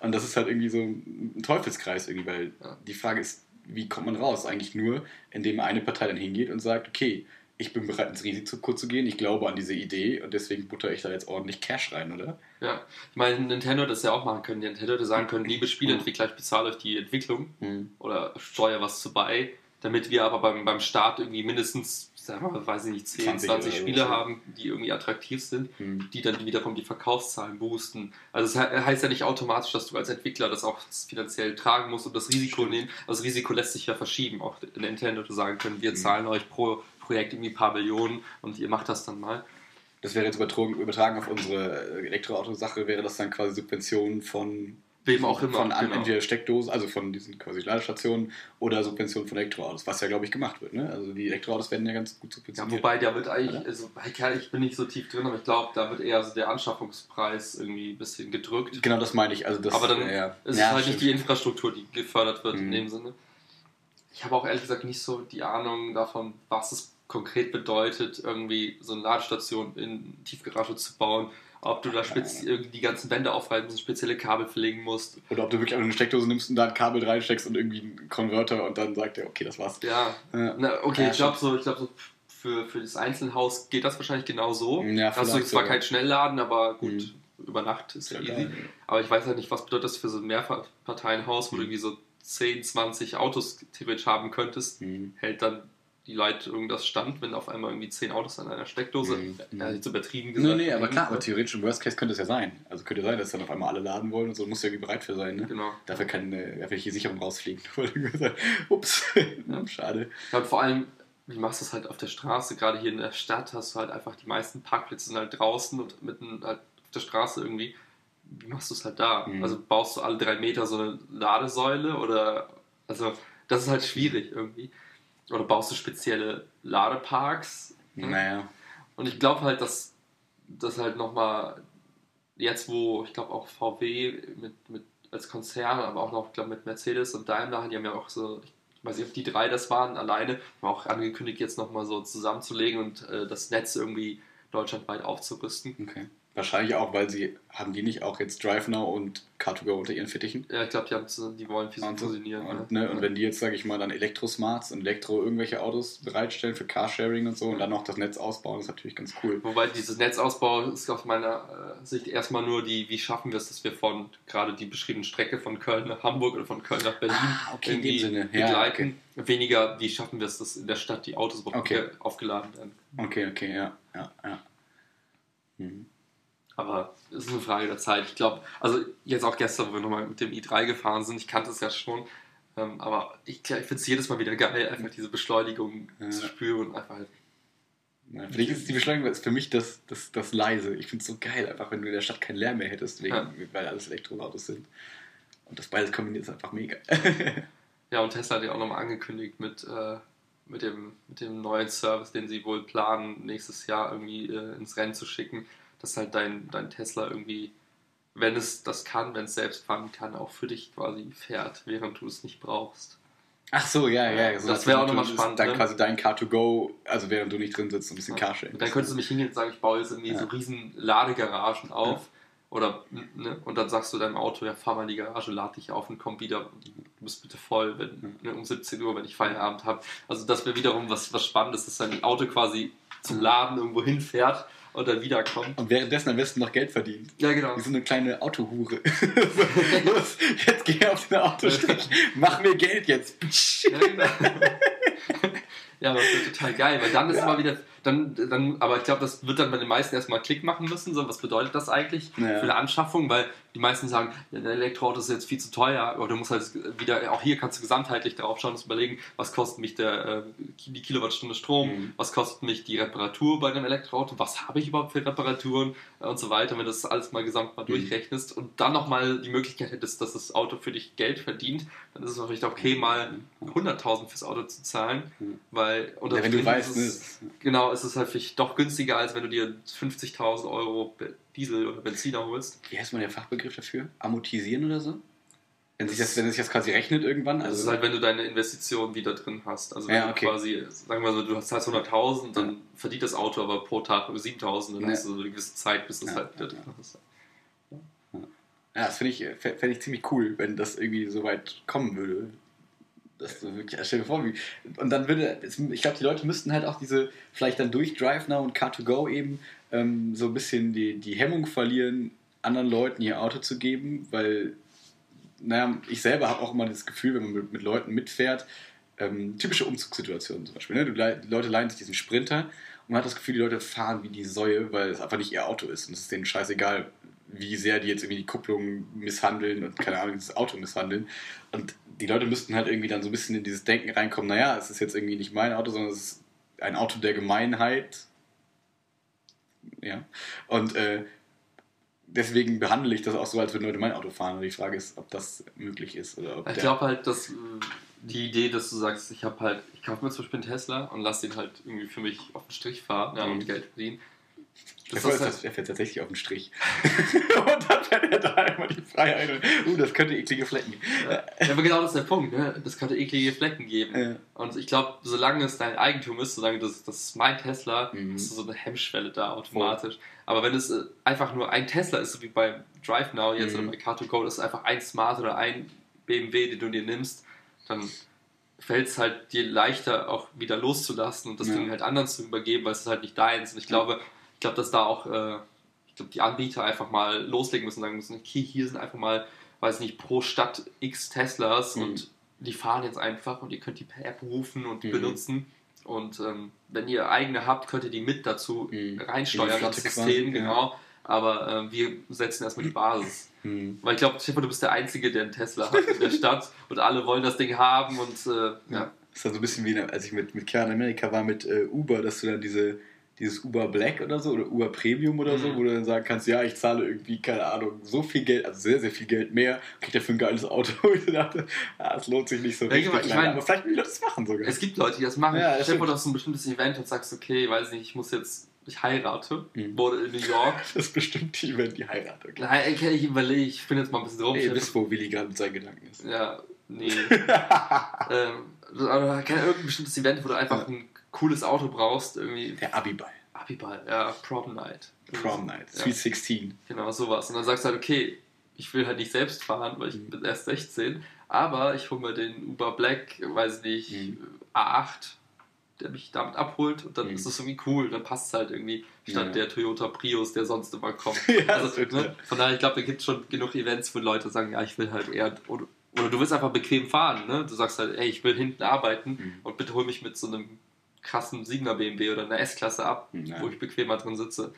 Und das ist halt irgendwie so ein Teufelskreis irgendwie, weil Ja. die Frage ist, wie kommt man raus? Eigentlich nur, indem eine Partei dann hingeht und sagt, okay, ich bin bereit ins Risiko zu gehen, ich glaube an diese Idee und deswegen butter ich da jetzt ordentlich Cash rein, oder? ja, ich meine, Nintendo hätte das ja auch machen können. Nintendo hätte sagen können, liebe Spieleentwickler, ich bezahle euch die Entwicklung oder steuere was zu bei, damit wir aber beim, beim Start irgendwie mindestens, wir mal, weiß ich nicht, 10, 20 20, oder so, Spiele haben, die irgendwie attraktiv sind, Hm. die dann wiederum die Verkaufszahlen boosten. Also es he- heißt ja nicht automatisch, dass du als Entwickler das auch finanziell tragen musst und das Risiko Stimmt. nehmen. Also das Risiko lässt sich ja verschieben. Auch Nintendo hätte sagen können, wir Mhm. zahlen euch pro Projekt irgendwie ein paar Millionen und ihr macht das dann mal. Das wäre jetzt übertragen, übertragen auf unsere äh, Elektroautosache, wäre das dann quasi Subventionen von, Wem auch immer, von genau. entweder Steckdosen, also von diesen quasi Ladestationen oder Subventionen von Elektroautos, was ja glaube ich gemacht wird. Ne? Also die Elektroautos werden ja ganz gut Ja, subventioniert. wobei der wird eigentlich, Oder? also ich bin nicht so tief drin, aber ich glaube, da wird eher so der Anschaffungspreis irgendwie ein bisschen gedrückt. genau das meine ich. Also das, aber dann ja, ja. ist Ja, es halt stimmt. nicht die Infrastruktur, die gefördert wird in Mhm. dem Sinne. Ich habe auch ehrlich gesagt nicht so die Ahnung davon, was es konkret bedeutet, irgendwie so eine Ladestation in Tiefgarage zu bauen. Ob du da spezi- irgendwie die ganzen Wände aufreißen musst, spezielle Kabel verlegen musst. Oder ob du wirklich eine Steckdose nimmst und da ein Kabel reinsteckst und irgendwie einen Konverter und dann sagt er, okay, das war's. Ja, Ja. Na, okay, Ja, ich glaube so, ich glaube so für, für das Einzelhaus geht das wahrscheinlich genau so. Ja, hast du zwar keinen Schnellladen, aber gut, Mhm. über Nacht ist ja, easy. geil. Aber ich weiß halt nicht, was bedeutet das für so ein Mehrparteienhaus, wo du Mhm. irgendwie so 10, 20 Autos theoretisch haben könntest. Mhm. Hält dann die Leitung das stand, wenn auf einmal irgendwie 10 Autos an einer Steckdose, Mhm. ja, jetzt übertrieben Nee, gesagt. nee, aber hängen. klar, aber theoretisch im Worst Case könnte es ja sein. Also könnte sein, dass dann auf einmal alle laden wollen und so, muss ja irgendwie bereit für sein, ne? Genau. Dafür kann äh, dafür hier Sicherung rausfliegen. Ups, schade. Ja, vor allem, wie machst du es halt auf der Straße? Gerade hier in der Stadt hast du halt einfach die meisten Parkplätze sind halt draußen und mitten halt auf der Straße irgendwie. Wie machst du es halt da? Mhm. Also baust du alle drei Meter so eine Ladesäule oder also das ist halt schwierig irgendwie. Oder baust du spezielle Ladeparks? Naja. Und ich glaube halt, dass das halt nochmal jetzt, wo ich glaube auch VW mit, mit als Konzern, aber auch noch ich glaub, mit Mercedes und Daimler, die haben ja auch so, ich weiß nicht, ob die drei das waren, alleine, haben auch angekündigt, jetzt nochmal so zusammenzulegen und äh, das Netz irgendwie deutschlandweit aufzurüsten. Okay. Wahrscheinlich auch, weil sie, haben die nicht auch jetzt DriveNow und Car2Go unter ihren Fittichen? Ja, ich glaube, die, haben die wollen Und, so. fusionieren. und, ja. ne, und wenn die jetzt, sage ich mal, dann Elektrosmarts und Elektro irgendwelche Autos bereitstellen für Carsharing und so und dann noch das Netz ausbauen, ist natürlich ganz cool. Wobei dieses Netzausbau ist aus meiner äh, Sicht erstmal nur die, wie schaffen wir es, dass wir von gerade die beschriebene Strecke von Köln nach Hamburg oder von Köln nach Berlin Ah, okay, in dem Sinne. Ja, begleiten. Weniger, wie schaffen wir es, dass in der Stadt die Autos Okay. ge- aufgeladen werden. Okay, okay, ja, ja, ja. Mhm. Aber es ist eine Frage der Zeit. Ich glaube, also jetzt auch gestern, wo wir nochmal mit dem i3 gefahren sind, ich kannte es ja schon, ähm, aber ich, ich finde es jedes Mal wieder geil, einfach diese Beschleunigung Ja. zu spüren und einfach halt Ja, für dich ist die Beschleunigung ist für mich das, das, das leise. Ich finde es so geil, einfach wenn du in der Stadt keinen Lärm mehr hättest, wegen, Ja. weil alles Elektroautos sind. Und das beides kombiniert ist einfach mega. Ja, und Tesla hat ja auch nochmal angekündigt mit, äh, mit dem, mit dem neuen Service, den sie wohl planen, nächstes Jahr irgendwie äh, ins Rennen zu schicken, dass halt dein, dein Tesla irgendwie, wenn es das kann, wenn es selbst fahren kann, auch für dich quasi fährt, während du es nicht brauchst. Ach so, ja, ja. So Das wäre auch nochmal spannend, Dann ne? quasi dein Car2Go, also während du nicht drin sitzt, ein bisschen Carsharing. Und dann könntest du mich hingehen und sagen, ich baue jetzt irgendwie so Ja. riesen Ladegaragen auf. Oder, ne, und dann sagst du deinem Auto, ja, fahr mal in die Garage, lad dich auf und komm wieder. Du bist bitte voll, wenn, ne, um 17 Uhr, wenn ich Feierabend habe. Also das wäre wiederum was, was Spannendes, dass dein Auto quasi zum Laden irgendwo hinfährt und dann wiederkommt. Und währenddessen am besten noch Geld verdient. Ja, genau. Wie so eine kleine Autohure. so, los, jetzt geh auf den Autostrich, mach mir Geld jetzt. Ja, genau. ja, aber das wird total geil, weil dann ist immer wieder, dann, dann, aber ich glaube, das wird dann bei den meisten erstmal Klick machen müssen. So, was bedeutet das eigentlich Ja. für eine Anschaffung? Weil die meisten sagen, ja, ein Elektroauto ist jetzt viel zu teuer, aber du musst halt wieder, auch hier kannst du gesamtheitlich drauf schauen und überlegen, was kostet mich der, äh, die Kilowattstunde Strom, Mhm. was kostet mich die Reparatur bei einem Elektroauto, was habe ich überhaupt für Reparaturen und so weiter. Wenn du das alles mal gesamt mal Mhm. durchrechnest und dann nochmal die Möglichkeit hättest, dass das Auto für dich Geld verdient, dann ist es vielleicht okay, mal 100.000 fürs Auto zu zahlen, Mhm. weil unter Ja, wenn du weißt, ist es, ne? genau, ist es halt vielleicht doch günstiger, als wenn du dir 50.000 Euro Diesel oder Benziner holst. Wie heißt man der Fachbegriff dafür? Amortisieren oder so? Wenn sich das, wenn sich das quasi rechnet irgendwann? Also, das ist halt, wenn du deine Investition wieder drin hast. Also wenn Ja, du okay. quasi, sagen wir mal so, du zahlst 100.000, dann verdient das Auto aber pro Tag 7.000, dann Ja. hast du so eine gewisse Zeit, bis es Ja, halt wieder ja, drin ist. Ja, das finde ich, fänd ich ziemlich cool, wenn das irgendwie so weit kommen würde. Das so wirklich, stell dir vor, wie, und dann würde, ich glaube, die Leute müssten halt auch diese, vielleicht dann durch Drive Now und Car2Go eben ähm, so ein bisschen die, die Hemmung verlieren, anderen Leuten ihr Auto zu geben, weil, naja, ich selber habe auch immer das Gefühl, wenn man mit, mit Leuten mitfährt, ähm, typische Umzugssituationen zum Beispiel, ne? du, die Leute leihen sich diesen Sprinter und man hat das Gefühl, die Leute fahren wie die Säue, weil es einfach nicht ihr Auto ist und es ist denen scheißegal, wie sehr die jetzt irgendwie die Kupplung misshandeln und keine Ahnung, dieses Auto misshandeln. Und die Leute müssten halt irgendwie dann so ein bisschen in dieses Denken reinkommen, naja, es ist jetzt irgendwie nicht mein Auto, sondern es ist ein Auto der Gemeinheit. Ja. Und äh, deswegen behandle ich das auch so, als würden Leute mein Auto fahren. Und die Frage ist, ob das möglich ist. Oder ob Ich glaube halt, dass äh, die Idee, dass du sagst, ich habe halt, ich kaufe mir zum Beispiel einen Tesla und lass den halt irgendwie für mich auf den Strich fahren ja, Mhm. und Geld verdienen. Er Das fährt, ist halt, er fährt tatsächlich auf den Strich. und dann fährt er da einmal die Freiheit. Und, uh, das könnte eklige Flecken. ja, aber genau das ist der Punkt. Ne? Das könnte eklige Flecken geben. Ja. Und ich glaube, solange es dein Eigentum ist, solange das, das ist mein Tesla, Mhm. ist so eine Hemmschwelle da automatisch. Aber wenn es äh, einfach nur ein Tesla ist, so wie beim Drive Now jetzt Mhm. oder bei Car2Go, das ist einfach ein Smart oder ein BMW, den du dir nimmst, dann fällt es halt dir leichter auch wieder loszulassen und das Ja. Ding halt anderen zu übergeben, weil es ist halt nicht deins. Und ich glaube, ich glaube, dass da auch äh, ich glaube, die Anbieter einfach mal loslegen müssen und sagen müssen, okay, hier sind einfach mal, weiß nicht, pro Stadt x Teslas Mhm. und die fahren jetzt einfach und ihr könnt die per App rufen und Mhm. benutzen. Und ähm, wenn ihr eigene habt, könnt ihr die mit dazu Mhm. reinsteuern, In die das Flotte System, ja. genau. Aber äh, wir setzen erstmal die Basis. Hm. Weil ich glaube, Schiffer, du bist der Einzige, der einen Tesla hat in der Stadt und alle wollen das Ding haben und äh, ja. Ja. Das ist dann so ein bisschen wie, als ich mit, mit Kern Amerika war mit äh, Uber, dass du dann diese, dieses Uber Black oder so oder Uber Premium oder so, Mhm. wo du dann sagen kannst, ja, ich zahle irgendwie, keine Ahnung, so viel Geld, also sehr, sehr viel Geld mehr, krieg dafür ein geiles Auto. Und ich dachte, ah, es lohnt sich nicht so Ja, richtig. ich leider. mein- aber vielleicht will ich das machen sogar. Es gibt Leute, die das machen. Ja, das Stell dir hast ein bestimmtes Event und sagst, okay, weiß nicht, ich muss jetzt, ich heirate, Mhm. wurde in New York. Das ist bestimmt die, wenn die heiratet. Okay. Nein, okay, ich überlege, ich bin jetzt mal ein bisschen rum. Ey, ihr wisst, wo Willi gerade mit seinen Gedanken ist. Ja, nee. ähm, aber irgendein bestimmtes Event, wo du einfach ein cooles Auto brauchst, irgendwie Der Abiball. Abiball, ja, Prom Night. Prom Night. Ja. Sweet 16. Genau, sowas. Und dann sagst du halt, okay, ich will halt nicht selbst fahren, weil ich Mhm. bin erst 16, aber ich hole mir den Uber Black, weiß nicht, Mhm. A8, der mich damit abholt und dann Mhm. ist das irgendwie cool, dann passt es halt irgendwie statt Ja. der Toyota Prius, der sonst immer kommt. Ja, also, ne, von daher, ich glaube, da gibt es schon genug Events, wo Leute sagen, ja, ich will halt eher, oder, oder du willst einfach bequem fahren, ne? Du sagst halt, ey, ich will hinten arbeiten Mhm. und bitte hol mich mit so einem krassen 7er BMW oder einer S-Klasse ab, Ja. wo ich bequemer drin sitze.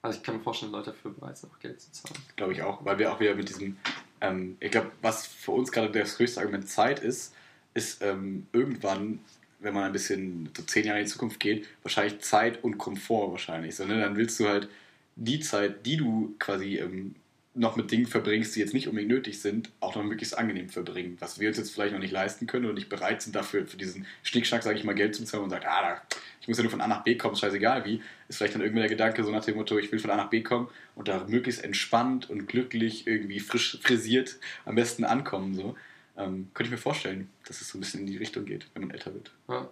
Also ich kann mir vorstellen, Leute dafür bereit sind, auch Geld zu zahlen. glaube ich auch, weil wir auch wieder mit diesem, ähm, ich glaube, was für uns gerade das größte Argument Zeit ist, ist ähm, irgendwann, wenn man ein bisschen so zehn Jahre in die Zukunft geht, wahrscheinlich Zeit und Komfort wahrscheinlich. So, ne? Dann willst du halt die Zeit, die du quasi ähm, noch mit Dingen verbringst, die jetzt nicht unbedingt nötig sind, auch noch möglichst angenehm verbringen. Was wir uns jetzt vielleicht noch nicht leisten können und nicht bereit sind dafür, für diesen Schnickschnack, sage ich mal, Geld zu zahlen und sagt, ah, ich muss ja nur von A nach B kommen, scheißegal wie, ist vielleicht dann irgendwie der Gedanke so nach dem Motto, ich will von A nach B kommen und da möglichst entspannt und glücklich, irgendwie frisch frisiert am besten ankommen. So. Ähm, könnte ich mir vorstellen, dass es so ein bisschen in die Richtung geht, wenn man älter wird. Ja.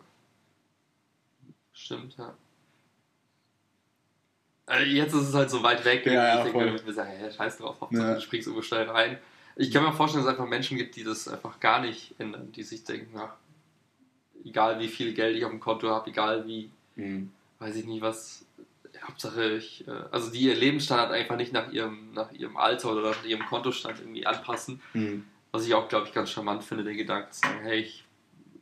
Stimmt, ja. Also jetzt ist es halt so weit weg, Ja, ja, ich denke mir, wir sagen, hey, scheiß drauf, Hauptsache Ja. du springst irgendwo schnell rein. Ich kann mir vorstellen, dass es einfach Menschen gibt, die das einfach gar nicht ändern, die sich denken, ach, egal wie viel Geld ich auf dem Konto habe, egal wie, Mhm. weiß ich nicht was, Hauptsache ich, äh, also die ihr Lebensstandard einfach nicht nach ihrem, nach ihrem Alter oder nach ihrem Kontostand irgendwie anpassen. Mhm. Was ich auch, glaube ich, ganz charmant finde, den Gedanken zu sagen, hey, ich,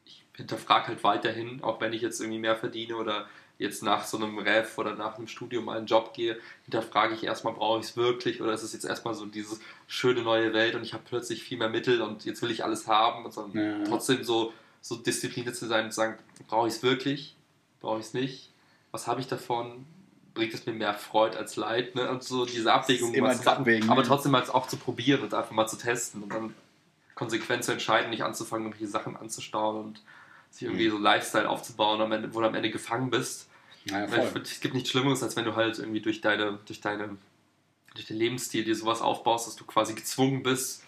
ich hinterfrage halt weiterhin, auch wenn ich jetzt irgendwie mehr verdiene oder jetzt nach so einem Ref oder nach einem Studium mal einen Job gehe, hinterfrage ich erstmal, brauche ich es wirklich oder ist es jetzt erstmal so diese schöne neue Welt und ich habe plötzlich viel mehr Mittel und jetzt will ich alles haben und sondern Ja. trotzdem so, so diszipliniert zu sein und zu sagen, brauche ich es wirklich, brauche ich es nicht, was habe ich davon, bringt es mir mehr Freude als Leid ne? und so diese Abwägung immer Abwägen, aber ne? trotzdem mal auch zu probieren und einfach mal zu testen und dann konsequent zu entscheiden, nicht anzufangen, irgendwelche Sachen anzustauen und sich irgendwie Mhm. so Lifestyle aufzubauen, am Ende, wo du am Ende gefangen bist. Naja, voll. es gibt nichts Schlimmeres, als wenn du halt irgendwie durch deine, durch deine, durch den Lebensstil dir sowas aufbaust, dass du quasi gezwungen bist,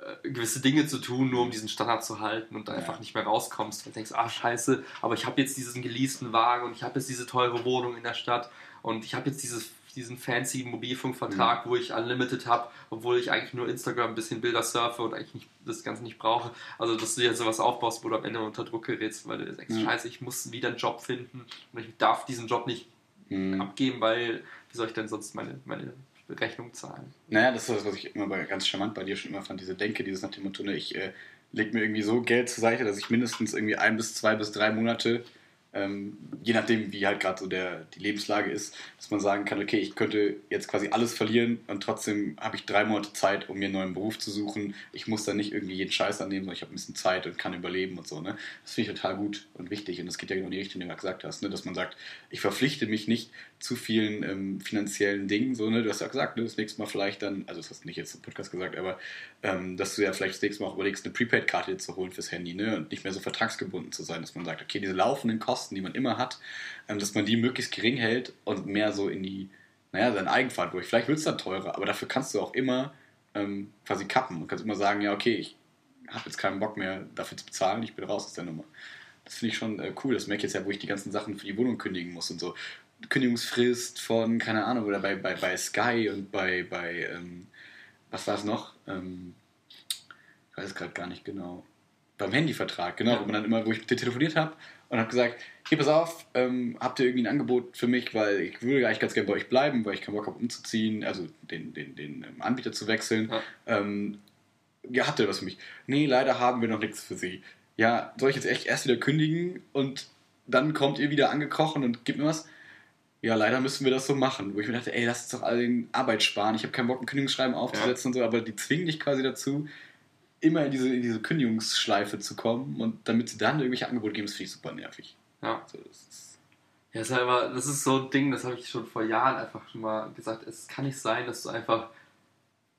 äh, gewisse Dinge zu tun, nur um diesen Standard zu halten und da Ja. einfach nicht mehr rauskommst, weil du denkst, ah scheiße, aber ich habe jetzt diesen geleasten Wagen und ich habe jetzt diese teure Wohnung in der Stadt und ich habe jetzt dieses, diesen fancy Mobilfunkvertrag, wo ich Unlimited habe, obwohl ich eigentlich nur Instagram ein bisschen Bilder surfe und eigentlich nicht, das Ganze nicht brauche. Also, dass du dir sowas aufbaust, wo du am Ende unter Druck gerätst, weil du denkst, Ja. scheiße, ich muss wieder einen Job finden und ich darf diesen Job nicht Mhm. abgeben, weil wie soll ich denn sonst meine, meine Rechnung zahlen? Naja, das ist das, was ich immer bei, ganz charmant bei dir schon immer fand, diese Denke, dieses nach dem Motto, ne, ich äh, lege mir irgendwie so Geld zur Seite, dass ich mindestens irgendwie ein bis zwei bis drei Monate, ähm, je nachdem, wie halt gerade so der, die Lebenslage ist, dass man sagen kann, okay, ich könnte jetzt quasi alles verlieren und trotzdem habe ich drei Monate Zeit, um mir einen neuen Beruf zu suchen. Ich muss dann nicht irgendwie jeden Scheiß annehmen, sondern ich habe ein bisschen Zeit und kann überleben und so. Ne? Das finde ich total gut und wichtig und das geht ja genau in die Richtung, die du gesagt hast, ne? dass man sagt, ich verpflichte mich nicht zu vielen ähm, finanziellen Dingen. So, ne? Du hast ja gesagt, ne? das nächste Mal vielleicht dann, also das hast du nicht jetzt im Podcast gesagt, aber ähm, dass du ja vielleicht das nächste Mal auch überlegst, eine Prepaid-Karte zu holen fürs Handy ne? und nicht mehr so vertragsgebunden zu sein, dass man sagt, okay, diese laufenden Kosten, die man immer hat, ähm, dass man die möglichst gering hält und mehr so in die, naja, seine Eigenverantwortung. Vielleicht wird es dann teurer, aber dafür kannst du auch immer ähm, quasi kappen und kannst immer sagen, ja, okay, ich habe jetzt keinen Bock mehr dafür zu bezahlen, ich bin raus aus der Nummer. Das finde ich schon äh, cool. Das merke ich jetzt ja, wo ich die ganzen Sachen für die Wohnung kündigen muss und so. Kündigungsfrist von, keine Ahnung, oder bei, bei, bei Sky und bei, bei ähm, was war es noch? Ähm, ich weiß es gerade gar nicht genau. Beim Handyvertrag, genau, Ja. wo man dann immer, wo ich mit dir telefoniert habe und habe gesagt, hier pass auf, ähm, habt ihr irgendwie ein Angebot für mich, weil ich würde eigentlich ganz gerne bei euch bleiben, weil ich keinen Bock habe umzuziehen, also den, den, den ähm, Anbieter zu wechseln. Ja. Ähm, ja, habt ihr was für mich? Nee, leider haben wir noch nichts für sie. Ja, soll ich jetzt echt erst wieder kündigen und dann kommt ihr wieder angekrochen und gibt mir was? Ja, leider müssen wir das so machen. Wo ich mir dachte, ey, lass uns doch alle den Arbeit sparen. Ich habe keinen Bock, ein Kündigungsschreiben aufzusetzen und so, aber die zwingen dich quasi dazu, immer in diese, in diese Kündigungsschleife zu kommen und damit sie dann irgendwelche Angebote geben, das finde ich super nervig. Ja. Also, das ist, Ja, ist halt aber, das ist so ein Ding, das habe ich schon vor Jahren einfach schon mal gesagt. Es kann nicht sein, dass du einfach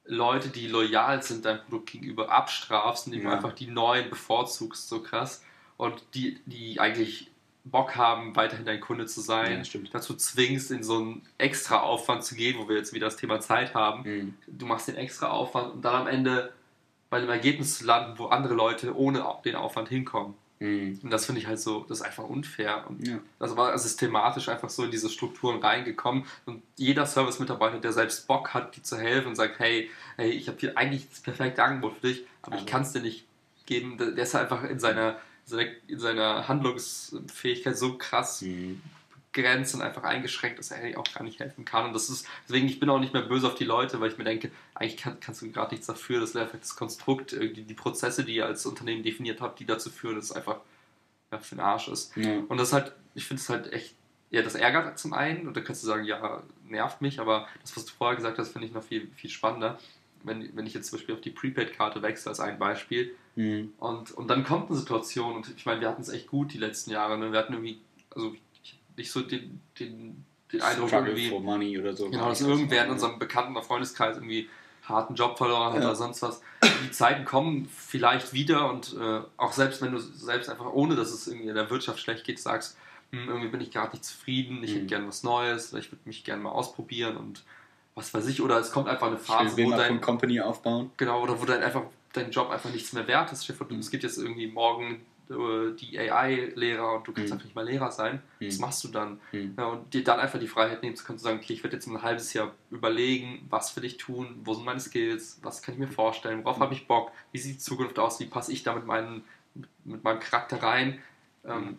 Leute, die loyal sind deinem Produkt gegenüber, abstrafst, indem du Ja. einfach die neuen bevorzugst, so krass. Und die, die eigentlich Bock haben, weiterhin dein Kunde zu sein, Ja, dazu zwingst, in so einen extra Aufwand zu gehen, wo wir jetzt wieder das Thema Zeit haben. Mhm. Du machst den extra Aufwand und dann am Ende bei einem Ergebnis zu landen, wo andere Leute ohne den Aufwand hinkommen. Mhm. Und das finde ich halt so, das ist einfach unfair. Und Ja. das war systematisch einfach so in diese Strukturen reingekommen. Und jeder Service-Mitarbeiter, der selbst Bock hat, dir zu helfen und sagt, hey, hey ich habe hier eigentlich das perfekte Angebot für dich, aber ich Also. kann es dir nicht geben, der ist einfach in seiner, seiner, in seiner Handlungsfähigkeit so krass Mhm. Begrenzt und einfach eingeschränkt, dass er auch gar nicht helfen kann. Und das ist, deswegen, ich bin auch nicht mehr böse auf die Leute, weil ich mir denke, eigentlich kann, kannst du gerade nichts dafür, das ist einfach das Konstrukt, irgendwie die Prozesse, die ihr als Unternehmen definiert habt, die dazu führen, dass es einfach ja, für den Arsch ist. Ja. Und das ist halt, ich finde es halt echt, ja, das ärgert zum einen, und da kannst du sagen, ja, nervt mich, aber das, was du vorher gesagt hast, finde ich noch viel, viel spannender. Wenn, wenn ich jetzt zum Beispiel auf die Prepaid-Karte wechsle, als ein Beispiel, Mhm. und, und dann kommt eine Situation, und ich meine, wir hatten es echt gut die letzten Jahre, ne? wir hatten irgendwie, also nicht so den, den, den Eindruck Struggle irgendwie, for money oder so. Genau, dass irgendwer in unserem Bekannten- oder Freundeskreis irgendwie harten Job verloren hat Ja. oder sonst was. Die Zeiten kommen vielleicht wieder und äh, auch selbst wenn du selbst einfach ohne, dass es irgendwie in der Wirtschaft schlecht geht, sagst, hm, irgendwie bin ich gerade nicht zufrieden, ich Mhm. hätte gern was Neues, ich würde mich gerne mal ausprobieren und was weiß ich, oder es kommt einfach eine Phase, wo dein, Company aufbauen. Genau, oder wo dann einfach dein Job einfach nichts mehr wert ist. Vor, du- Es gibt jetzt irgendwie morgen die AI-Lehrer und du kannst Mhm. einfach nicht mal Lehrer sein. Was Mhm. machst du dann? Mhm. Ja, und dir dann einfach die Freiheit nehmen zu können, zu sagen, okay, ich werde jetzt mal ein halbes Jahr überlegen, was will ich tun, wo sind meine Skills, was kann ich mir vorstellen, worauf habe ich Bock, wie sieht die Zukunft aus, wie passe ich da mit, meinen, mit, meinem Charakter rein. Ähm, Mhm.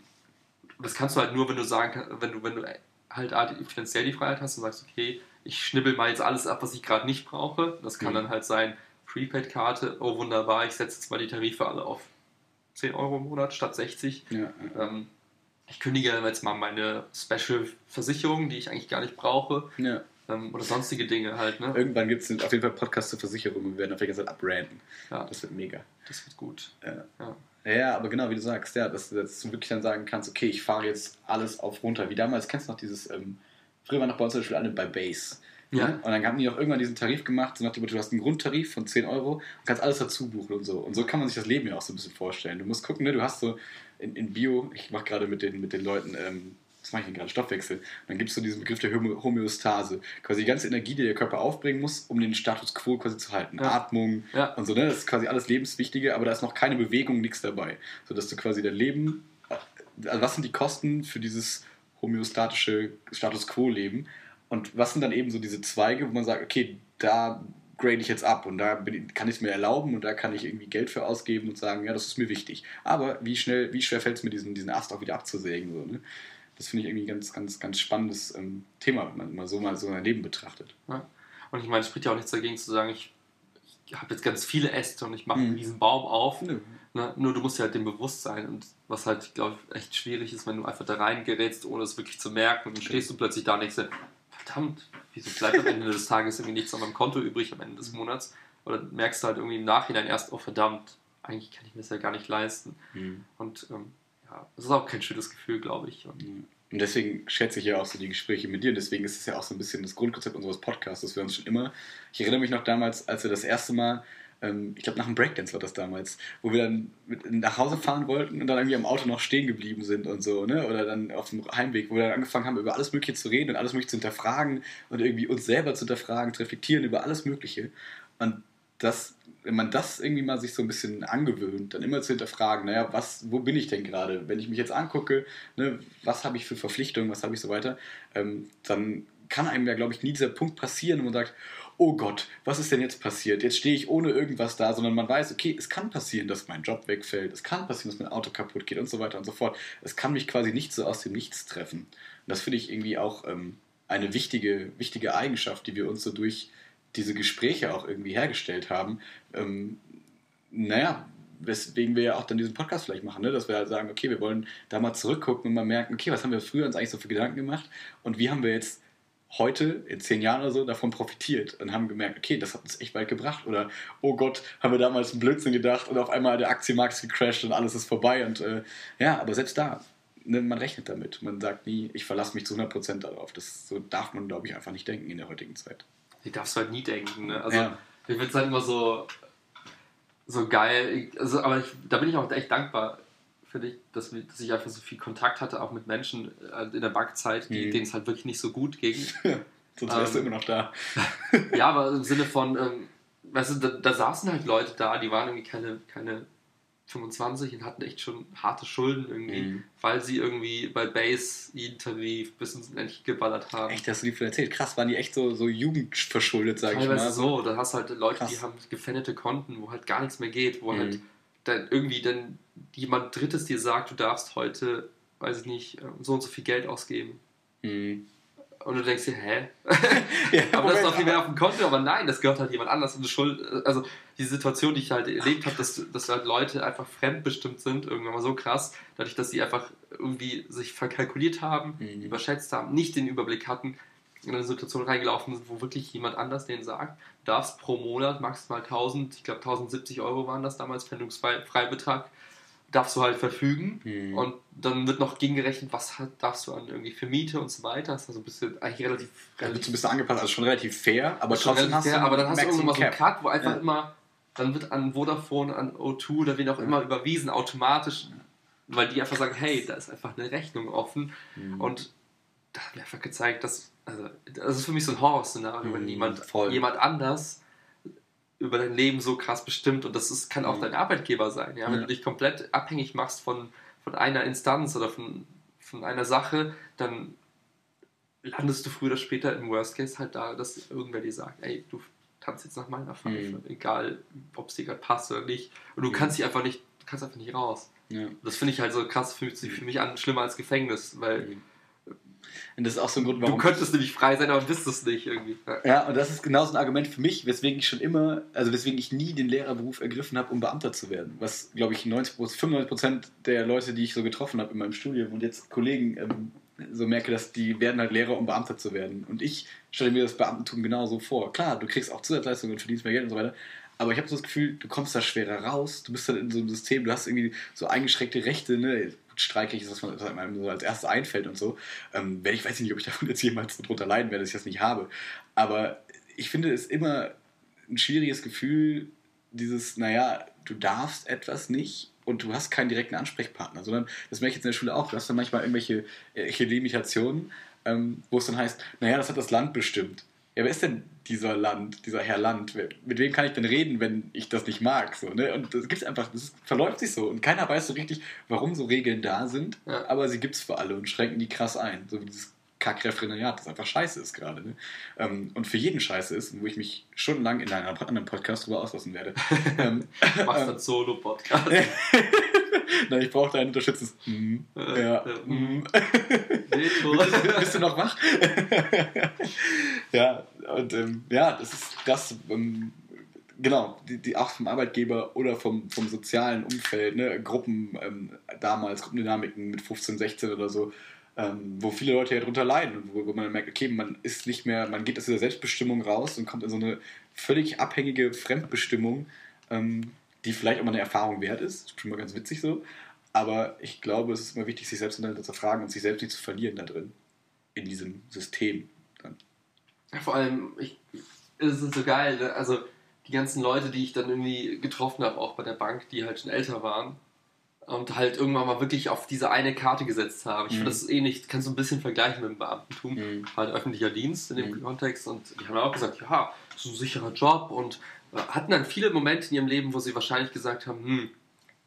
das kannst du halt nur, wenn du sagen wenn du, wenn du halt finanziell die Freiheit hast und sagst, okay, ich schnibbel mal jetzt alles ab, was ich gerade nicht brauche. Das kann Mhm. dann halt sein, Prepaid-Karte, oh wunderbar, ich setze jetzt mal die Tarife alle auf 10 Euro im Monat statt 60. Ja. Ähm, ich kündige jetzt mal meine Special-Versicherung, die ich eigentlich gar nicht brauche. ja. Ähm, oder sonstige Dinge halt. Ne? Irgendwann gibt es auf jeden Fall Podcasts zur Versicherung und wir werden auf jeden Fall abranden. Ja, Das wird mega. das wird gut. Ja. Ja. Ja, aber genau, wie du sagst, ja, dass, dass du wirklich dann sagen kannst, okay, ich fahre jetzt alles auf runter. Wie damals, kennst du noch dieses, ähm, früher waren noch bei uns zum Beispiel alle bei Base. Ja. Und dann haben die auch irgendwann diesen Tarif gemacht, so nach dem Motto, du hast einen Grundtarif von 10 Euro und kannst alles dazu buchen und so. Und so kann man sich das Leben ja auch so ein bisschen vorstellen. Du musst gucken, ne, du hast so in, in Bio, ich mache gerade mit den, mit den Leuten, ähm, was mache ich denn gerade, Stoffwechsel. Und dann gibt es so diesen Begriff der Homö Homöostase. Quasi die ganze Energie, die der Körper aufbringen muss, um den Status quo quasi zu halten. Ja. Atmung Ja. und so, ne? Das ist quasi alles Lebenswichtige, aber da ist noch keine Bewegung, nichts dabei. Sodass du quasi dein Leben, also was sind die Kosten für dieses homöostatische Status quo-Leben? Und was sind dann eben so diese Zweige, wo man sagt, okay, da grade ich jetzt ab und da ich, kann ich es mir erlauben und da kann ich irgendwie Geld für ausgeben und sagen, ja, das ist mir wichtig. Aber wie schnell, wie schwer fällt es mir, diesen, diesen Ast auch wieder abzusägen? So, ne? Das finde ich irgendwie ein ganz, ganz, ganz spannendes ähm, Thema, wenn man mal so mal so sein Leben betrachtet. Ja. Und ich meine, es spricht ja auch nichts dagegen zu sagen, ich, ich habe jetzt ganz viele Äste und ich mache Mhm. riesen Baum auf. Nö. Ne? Nur du musst dir halt dem bewusst sein. Und was halt, glaube ich, echt schwierig ist, wenn du einfach da reingerätst, ohne es wirklich zu merken. Und dann stehst du plötzlich da und denkst verdammt, wieso bleibt am Ende des Tages irgendwie nichts auf meinem Konto übrig am Ende des Monats? Oder merkst du halt irgendwie im Nachhinein erst, oh verdammt, eigentlich kann ich mir das ja gar nicht leisten. Und ähm, ja, das ist auch kein schönes Gefühl, glaube ich. Und, Und deswegen schätze ich ja auch so die Gespräche mit dir. Und deswegen ist es ja auch so ein bisschen das Grundkonzept unseres Podcasts, dass wir uns schon immer. Ich erinnere mich noch damals, als wir das erste Mal, ähm, ich glaube nach dem Breakdance war das damals, wo wir dann mit, nach Hause fahren wollten und dann irgendwie am Auto noch stehen geblieben sind und so, ne? Oder dann auf dem Heimweg, wo wir dann angefangen haben, über alles Mögliche zu reden und alles Mögliche zu hinterfragen und irgendwie uns selber zu hinterfragen, zu reflektieren über alles Mögliche. Und das, wenn man das irgendwie mal sich so ein bisschen angewöhnt, dann immer zu hinterfragen, naja, was, wo bin ich denn gerade? Wenn ich mich jetzt angucke, ne, was habe ich für Verpflichtungen, was habe ich so weiter, ähm, dann kann einem ja, glaube ich, nie dieser Punkt passieren, wo man sagt, oh Gott, was ist denn jetzt passiert? Jetzt stehe ich ohne irgendwas da, sondern man weiß, okay, es kann passieren, dass mein Job wegfällt, es kann passieren, dass mein Auto kaputt geht und so weiter und so fort. Es kann mich quasi nicht so aus dem Nichts treffen. Und das finde ich irgendwie auch ähm, eine wichtige, wichtige Eigenschaft, die wir uns so durch diese Gespräche auch irgendwie hergestellt haben. Ähm, naja, weswegen wir ja auch dann diesen Podcast vielleicht machen, ne? dass wir halt sagen, okay, wir wollen da mal zurückgucken und mal merken, okay, was haben wir früher uns eigentlich so für Gedanken gemacht und wie haben wir jetzt heute, in zehn Jahren oder so, davon profitiert und haben gemerkt, okay, das hat uns echt weit gebracht oder oh Gott, haben wir damals einen Blödsinn gedacht und auf einmal der Aktienmarkt ist gecrashed und alles ist vorbei und äh, ja, aber selbst da, ne, man rechnet damit. Man sagt nie, ich verlasse mich zu 100% darauf. Das so darf man, glaube ich, einfach nicht denken in der heutigen Zeit. die darfst du halt nie denken. Ne? Also, Ja. ich finde es halt immer so, so geil. Ich- Also, aber ich, da bin ich auch echt dankbar für dich, dass, dass ich einfach so viel Kontakt hatte, auch mit Menschen äh, in der Bankzeit, die- Mhm. denen es halt wirklich nicht so gut ging. Sonst wärst Ähm, du immer noch da. ja, aber im Sinne von, ähm, weißt du, da, da saßen halt Leute da, die waren irgendwie keine, keine 25 und hatten echt schon harte Schulden irgendwie, Mhm. weil sie irgendwie bei Base jeden Tarif bis ins Unendliche geballert haben. Echt, hast du die von erzählt? Krass, waren die echt so, so jugendverschuldet, sag ich Teilweise mal. so, da hast du halt Leute, die Krass. haben gefändete Konten, wo halt gar nichts mehr geht, wo Mhm. halt dann irgendwie dann jemand Drittes dir sagt, du darfst heute, weiß ich nicht, ähm, so und so viel Geld ausgeben. Mhm. Und du denkst dir, hä? Ja, aber das ist doch viel mehr auf dem Konto, aber nein, das gehört halt jemand anders in die Schuld. Also die Situation, die ich halt erlebt habe, dass, dass halt Leute einfach fremdbestimmt sind, irgendwann mal so krass, dadurch, dass sie einfach irgendwie sich verkalkuliert haben, Mhm. überschätzt haben, nicht den Überblick hatten, in eine Situation reingelaufen sind, wo wirklich jemand anders denen sagt, du darfst pro Monat maximal 1000, ich glaube 1070 Euro waren das damals, Pfändungsfreibetrag, darfst du halt verfügen Mhm. und dann wird noch gegengerechnet, was hat, darfst du an irgendwie für Miete und so weiter. Das ist also ein bisschen eigentlich relativ, wird relativ ein bisschen angepasst, also schon relativ fair, aber schon trotzdem relativ hast du fair, aber dann hast du irgendwann mal so einen Cut, wo einfach Ja. immer, dann wird an Vodafone, an O2 oder wen auch immer überwiesen, automatisch, weil die einfach sagen, hey, da ist einfach eine Rechnung offen Mhm. und da hat mir einfach gezeigt, dass, also, das ist für mich so ein Horrorszenario, wenn Mhm, jemand, voll. jemand anders über dein Leben so krass bestimmt und das ist, kann auch Mhm. dein Arbeitgeber sein, ja, wenn Ja. du dich komplett abhängig machst von, von einer Instanz oder von, von einer Sache, dann landest du früher oder später im Worst Case halt da, dass irgendwer dir sagt, ey, du tanzt jetzt nach meiner Pfeife, Mhm. egal ob es dir gerade passt oder nicht. Und du Mhm. kannst dich einfach nicht, kannst einfach nicht raus. Ja. Das finde ich halt so krass, fühlt sich für mich an, schlimmer als Gefängnis, weil Mhm. Und das ist auch so ein Grund, du warum. könntest nämlich frei sein, aber bist es nicht irgendwie. Ja. Und das ist genau so ein Argument für mich, weswegen ich schon immer, also weswegen ich nie den Lehrerberuf ergriffen habe, um Beamter zu werden. Was, glaube ich, 90, 95 Prozent der Leute, die ich so getroffen habe in meinem Studium und jetzt Kollegen, ähm, so merke, dass die werden halt Lehrer, um Beamter zu werden. Und ich stelle mir das Beamtentum genauso vor. Klar, du kriegst auch Zusatzleistungen und verdienst mehr Geld und so weiter. Aber ich habe so das Gefühl, du kommst da schwerer raus. Du bist dann in so einem System, du hast irgendwie so eingeschränkte Rechte, ne? Streiklich ist, was man einem so als erstes einfällt und so. Ähm, ich weiß nicht, ob ich davon jetzt jemals drunter leiden werde, dass ich das nicht habe. Aber ich finde es immer ein schwieriges Gefühl, dieses, naja, du darfst etwas nicht und du hast keinen direkten Ansprechpartner, sondern das merke ich jetzt in der Schule auch. Du hast dann manchmal irgendwelche, irgendwelche Limitationen, ähm, wo es dann heißt, naja, das hat das Land bestimmt. Ja, wer ist denn dieser Land, dieser Herr Land? Mit wem kann ich denn reden, wenn ich das nicht mag? So, ne? Und das gibt's einfach, das verläuft sich so. Und keiner weiß so richtig, warum so Regeln da sind, Ja. aber sie gibt's für alle und schränken die krass ein. So wie dieses Kackreferendariat, das einfach scheiße ist gerade. Ne? Ähm, und für jeden scheiße ist, wo ich mich stundenlang in einem anderen Podcast drüber auslassen werde. ähm, Machst dann Solo-Podcast. Nein, ich brauche dein unterstützendes. Mm, Äh, ja, äh, mm. Veto. Bist du noch wach? ja, und ähm, ja, das ist das, ähm, genau, die, die auch vom Arbeitgeber oder vom, vom sozialen Umfeld, ne, Gruppen ähm, damals, Gruppendynamiken mit 15, 16 oder so, ähm, wo viele Leute ja drunter leiden und wo, wo man merkt, okay, man ist nicht mehr, man geht aus dieser Selbstbestimmung raus und kommt in so eine völlig abhängige Fremdbestimmung, ähm, die vielleicht auch mal eine Erfahrung wert ist. Das ist schon mal ganz witzig so. Aber ich glaube, es ist immer wichtig, sich selbst zu hinterfragen und sich selbst nicht zu verlieren da drin. In diesem System. Dann. Ja, vor allem, ich, es ist so geil, ne? also die ganzen Leute, die ich dann irgendwie getroffen habe, auch bei der Bank, die halt schon älter waren und halt irgendwann mal wirklich auf diese eine Karte gesetzt haben. Ich Mhm. finde, das ähnlich, kannst du ein bisschen vergleichen mit dem Beamtentum, Mhm. halt öffentlicher Dienst in dem Mhm. Kontext und die haben auch gesagt, ja, das ist ein sicherer Job und hatten dann viele Momente in ihrem Leben, wo sie wahrscheinlich gesagt haben, hm,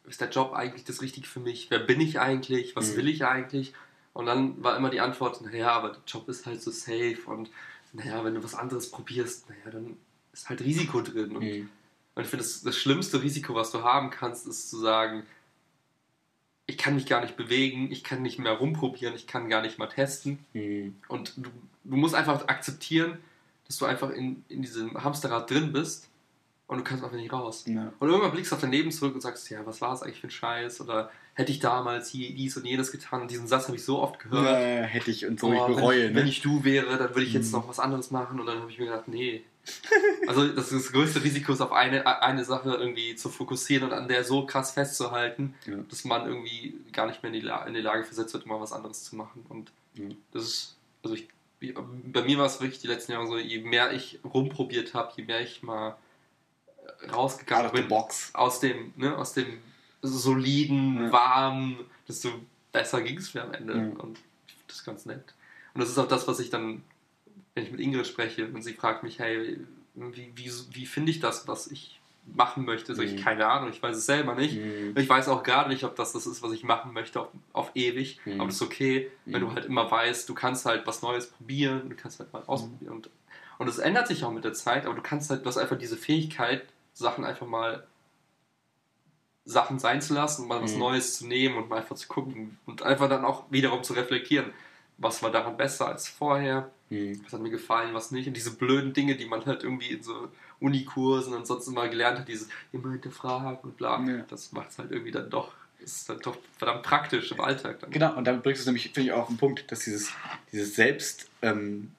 ist der Job eigentlich das Richtige für mich? Wer bin ich eigentlich? Was Mhm. will ich eigentlich? Und dann war immer die Antwort, naja, aber der Job ist halt so safe und naja, wenn du was anderes probierst, naja, dann ist halt Risiko drin. Und, Mhm. und ich finde, das, das schlimmste Risiko, was du haben kannst, ist zu sagen, ich kann mich gar nicht bewegen, ich kann nicht mehr rumprobieren, ich kann gar nicht mal testen. Mhm. Und du, du musst einfach akzeptieren, dass du einfach in, in diesem Hamsterrad drin bist und du kannst einfach nicht raus. Ja. Und irgendwann blickst du auf dein Leben zurück und sagst, ja, was war es eigentlich für ein Scheiß? Oder hätte ich damals dies und jenes getan? Und diesen Satz habe ich so oft gehört. Ja, hätte ich und so, Oh, ich bereue. wenn, ich, ne? wenn ich du wäre, dann würde ich jetzt Mhm. noch was anderes machen. Und dann habe ich mir gedacht, nee. Also das, das größte Risiko ist auf eine, eine Sache irgendwie zu fokussieren und an der so krass festzuhalten, Ja. dass man irgendwie gar nicht mehr in die, La in die Lage versetzt wird, mal was anderes zu machen. Und Ja. das ist, also ich, bei mir war es wirklich die letzten Jahre so, je mehr ich rumprobiert habe, je mehr ich mal rausgegangen bin box. aus dem, ne, aus dem soliden, Ja. warmen, desto besser ging es mir am Ende. Ja. Und das ganz nett. Und das ist auch das, was ich dann, wenn ich mit Ingrid spreche und sie fragt mich, hey, wie, wie, wie finde ich das, was ich machen möchte? Sag ich, Mhm. keine Ahnung, ich weiß es selber nicht. Mhm. Ich weiß auch gerade nicht, ob das das ist, was ich machen möchte auf, auf ewig. Mhm. Aber das ist okay, wenn Mhm. du halt immer weißt, du kannst halt was Neues probieren, du kannst halt mal ausprobieren. Und, und es ändert sich auch mit der Zeit, aber du kannst halt, du hast einfach diese Fähigkeit, Sachen einfach mal Sachen sein zu lassen mal was Mhm. Neues zu nehmen und mal einfach zu gucken und einfach dann auch wiederum zu reflektieren. Was war daran besser als vorher? Mhm. Was hat mir gefallen, was nicht? Und diese blöden Dinge, die man halt irgendwie in so Unikursen und sonst immer gelernt hat, dieses immer hinterfragen und bla, Ja. das macht es halt irgendwie dann doch, ist dann doch verdammt praktisch im Alltag dann. Genau, und damit bringst du es nämlich, finde ich, auch auf den Punkt, dass dieses, dieses Selbst, ähm,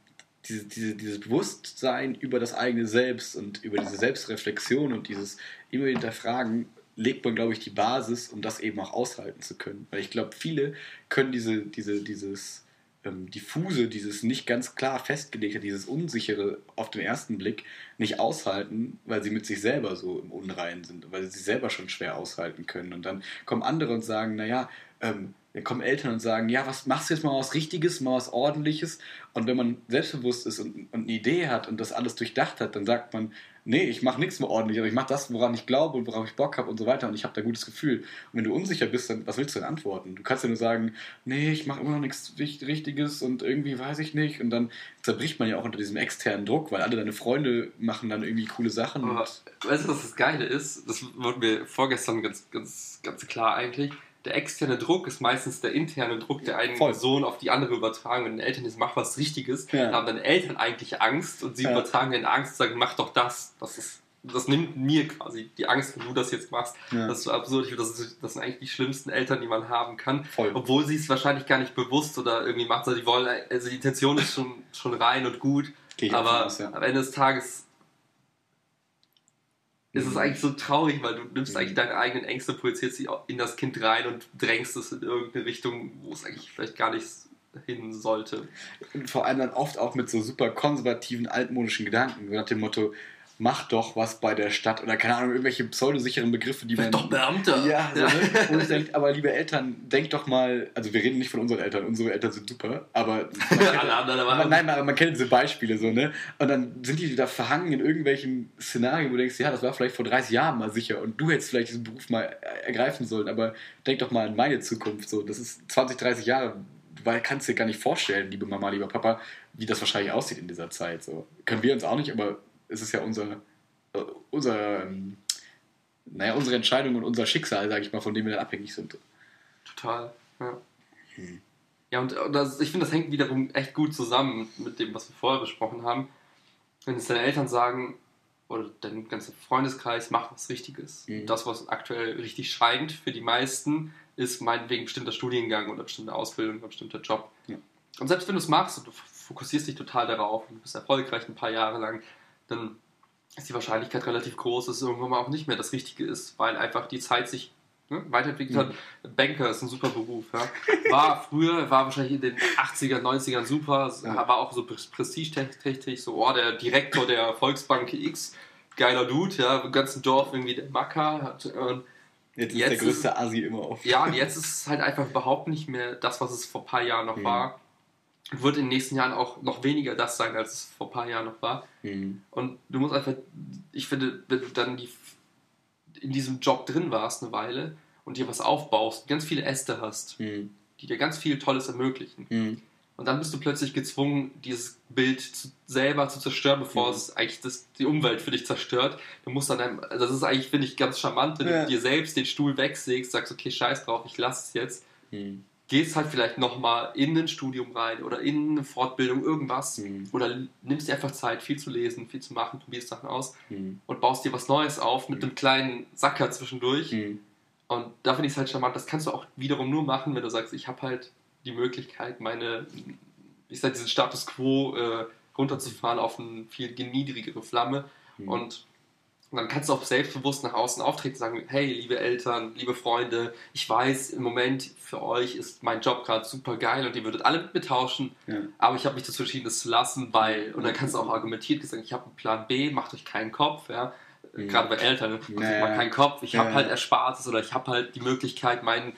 diese, diese, dieses Bewusstsein über das eigene Selbst und über diese Selbstreflexion und dieses immer hinterfragen legt man, glaube ich, die Basis, um das eben auch aushalten zu können. Weil ich glaube, viele können diese, diese, dieses ähm, diffuse, dieses nicht ganz klar festgelegte, dieses unsichere auf den ersten Blick nicht aushalten, weil sie mit sich selber so im Unreinen sind, weil sie sich selber schon schwer aushalten können. Und dann kommen andere und sagen, naja, ähm, dann kommen Eltern und sagen, ja, was machst du jetzt mal was Richtiges, mal was Ordentliches? Und wenn man selbstbewusst ist und, und eine Idee hat und das alles durchdacht hat, dann sagt man, nee, ich mache nichts mehr ordentlich, aber ich mache das, woran ich glaube und worauf ich Bock habe und so weiter und ich habe da ein gutes Gefühl. Und wenn du unsicher bist, dann was willst du denn antworten? Du kannst ja nur sagen, nee, ich mache immer noch nichts Richtiges und irgendwie weiß ich nicht. Und dann zerbricht man ja auch unter diesem externen Druck, weil alle deine Freunde machen dann irgendwie coole Sachen. Aber weißt du, was das Geile ist? Das wurde mir vorgestern ganz, ganz, ganz klar eigentlich der externe Druck ist meistens der interne Druck der einen Voll. Person auf die andere übertragen. Wenn den Eltern jetzt mach was Richtiges, Ja. dann haben deine Eltern eigentlich Angst und sie Ja. übertragen den Angst und sagen, mach doch das. Das ist das nimmt mir quasi die Angst, wenn du das jetzt machst. Ja. Das ist so absurd. Das, ist, das sind eigentlich die schlimmsten Eltern, die man haben kann. Voll. Obwohl sie es wahrscheinlich gar nicht bewusst oder irgendwie machen. Also die wollen, also die Intention ist schon, schon rein und gut. Aber aus, ja. am Ende des Tages ist es Mhm. eigentlich so traurig, weil du nimmst Mhm. eigentlich deine eigenen Ängste, projizierst sie in das Kind rein und drängst es in irgendeine Richtung, wo es eigentlich vielleicht gar nicht hin sollte. Und vor allem dann oft auch mit so super konservativen, altmodischen Gedanken, nach dem Motto, mach doch was bei der Stadt oder keine Ahnung, irgendwelche pseudosicheren Begriffe, die man. Beamter! Ja, so, ne? Ich denke, aber liebe Eltern, denkt doch mal, also wir reden nicht von unseren Eltern, unsere Eltern sind super, aber man kennt, Alle anderen aber. nein, aber man kennt diese Beispiele so, ne? Und dann sind die da verhangen in irgendwelchen Szenarien, wo du denkst, ja, das war vielleicht vor 30 Jahren mal sicher und du hättest vielleicht diesen Beruf mal ergreifen sollen, aber denk doch mal an meine Zukunft, so, das ist 20, 30 Jahre, weil kannst dir gar nicht vorstellen, liebe Mama, lieber Papa, wie das wahrscheinlich aussieht in dieser Zeit, so. Können wir uns auch nicht, aber es ist ja unser, äh, unser, ähm, naja, unsere Entscheidung und unser Schicksal, sage ich mal, von dem wir dann abhängig sind. Total. Ja, Hm. ja und das, ich finde, das hängt wiederum echt gut zusammen mit dem, was wir vorher besprochen haben. Wenn es deine Eltern sagen, oder dein ganzer Freundeskreis, mach was Richtiges. Mhm. Das, was aktuell richtig scheint für die meisten, ist meinetwegen ein bestimmter Studiengang oder bestimmte Ausbildung oder bestimmter Job. Ja. Und selbst wenn du es machst und du fokussierst dich total darauf und du bist erfolgreich ein paar Jahre lang, dann ist die Wahrscheinlichkeit relativ groß, dass es irgendwann mal auch nicht mehr das Richtige ist, weil einfach die Zeit sich ne, weiterentwickelt hat. Banker ist ein super Beruf. Ja. War früher, war wahrscheinlich in den 80er, 90ern super, Ja. war auch so prestigeträchtig, so, oh, der Direktor der Volksbank X, geiler Dude, ja, im ganzen Dorf irgendwie der Macker. Hat, und Jetzt ist Jetzt der größte Asi immer auf. ja, und jetzt ist es halt einfach überhaupt nicht mehr das, was es vor ein paar Jahren noch Mhm. war. Wird in den nächsten Jahren auch noch weniger das sein, als es vor ein paar Jahren noch war. Mhm. Und du musst einfach, ich finde, wenn du dann die, in diesem Job drin warst eine Weile und dir was aufbaust, ganz viele Äste hast, Mhm. die dir ganz viel Tolles ermöglichen. Mhm. Und dann bist du plötzlich gezwungen, dieses Bild zu, selber zu zerstören, bevor Mhm. es eigentlich das, die Umwelt für dich zerstört. Du musst dann, einem, also das ist eigentlich, finde ich, ganz charmant, wenn Ja. du dir selbst den Stuhl wegsägst, sagst, okay, scheiß drauf, ich lasse es jetzt. Gehst halt vielleicht nochmal in ein Studium rein oder in eine Fortbildung, irgendwas. Mhm. Oder nimmst dir einfach Zeit, viel zu lesen, viel zu machen, probierst Sachen aus Mhm. und baust dir was Neues auf mit Mhm. einem kleinen Sacker zwischendurch. Mhm. Und da finde ich es halt charmant. Das kannst du auch wiederum nur machen, wenn du sagst, ich habe halt die Möglichkeit, meine, ich sag, diesen Status quo äh, runterzufahren auf eine viel niedrigere Flamme. Mhm. Und dann kannst du auch selbstbewusst nach außen auftreten und sagen, hey, liebe Eltern, liebe Freunde, ich weiß, im Moment für euch ist mein Job gerade super geil und ihr würdet alle mit mir tauschen, Ja. aber ich habe mich dazu entschieden, das zu lassen, weil, und dann kannst du auch argumentiert sagen, ich habe einen Plan B, macht euch keinen Kopf, ja. Mhm. Gerade bei Eltern, macht euch Ja, mal ja. keinen Kopf, ich Ja, habe ja. halt Erspartes oder ich habe halt die Möglichkeit, meinen,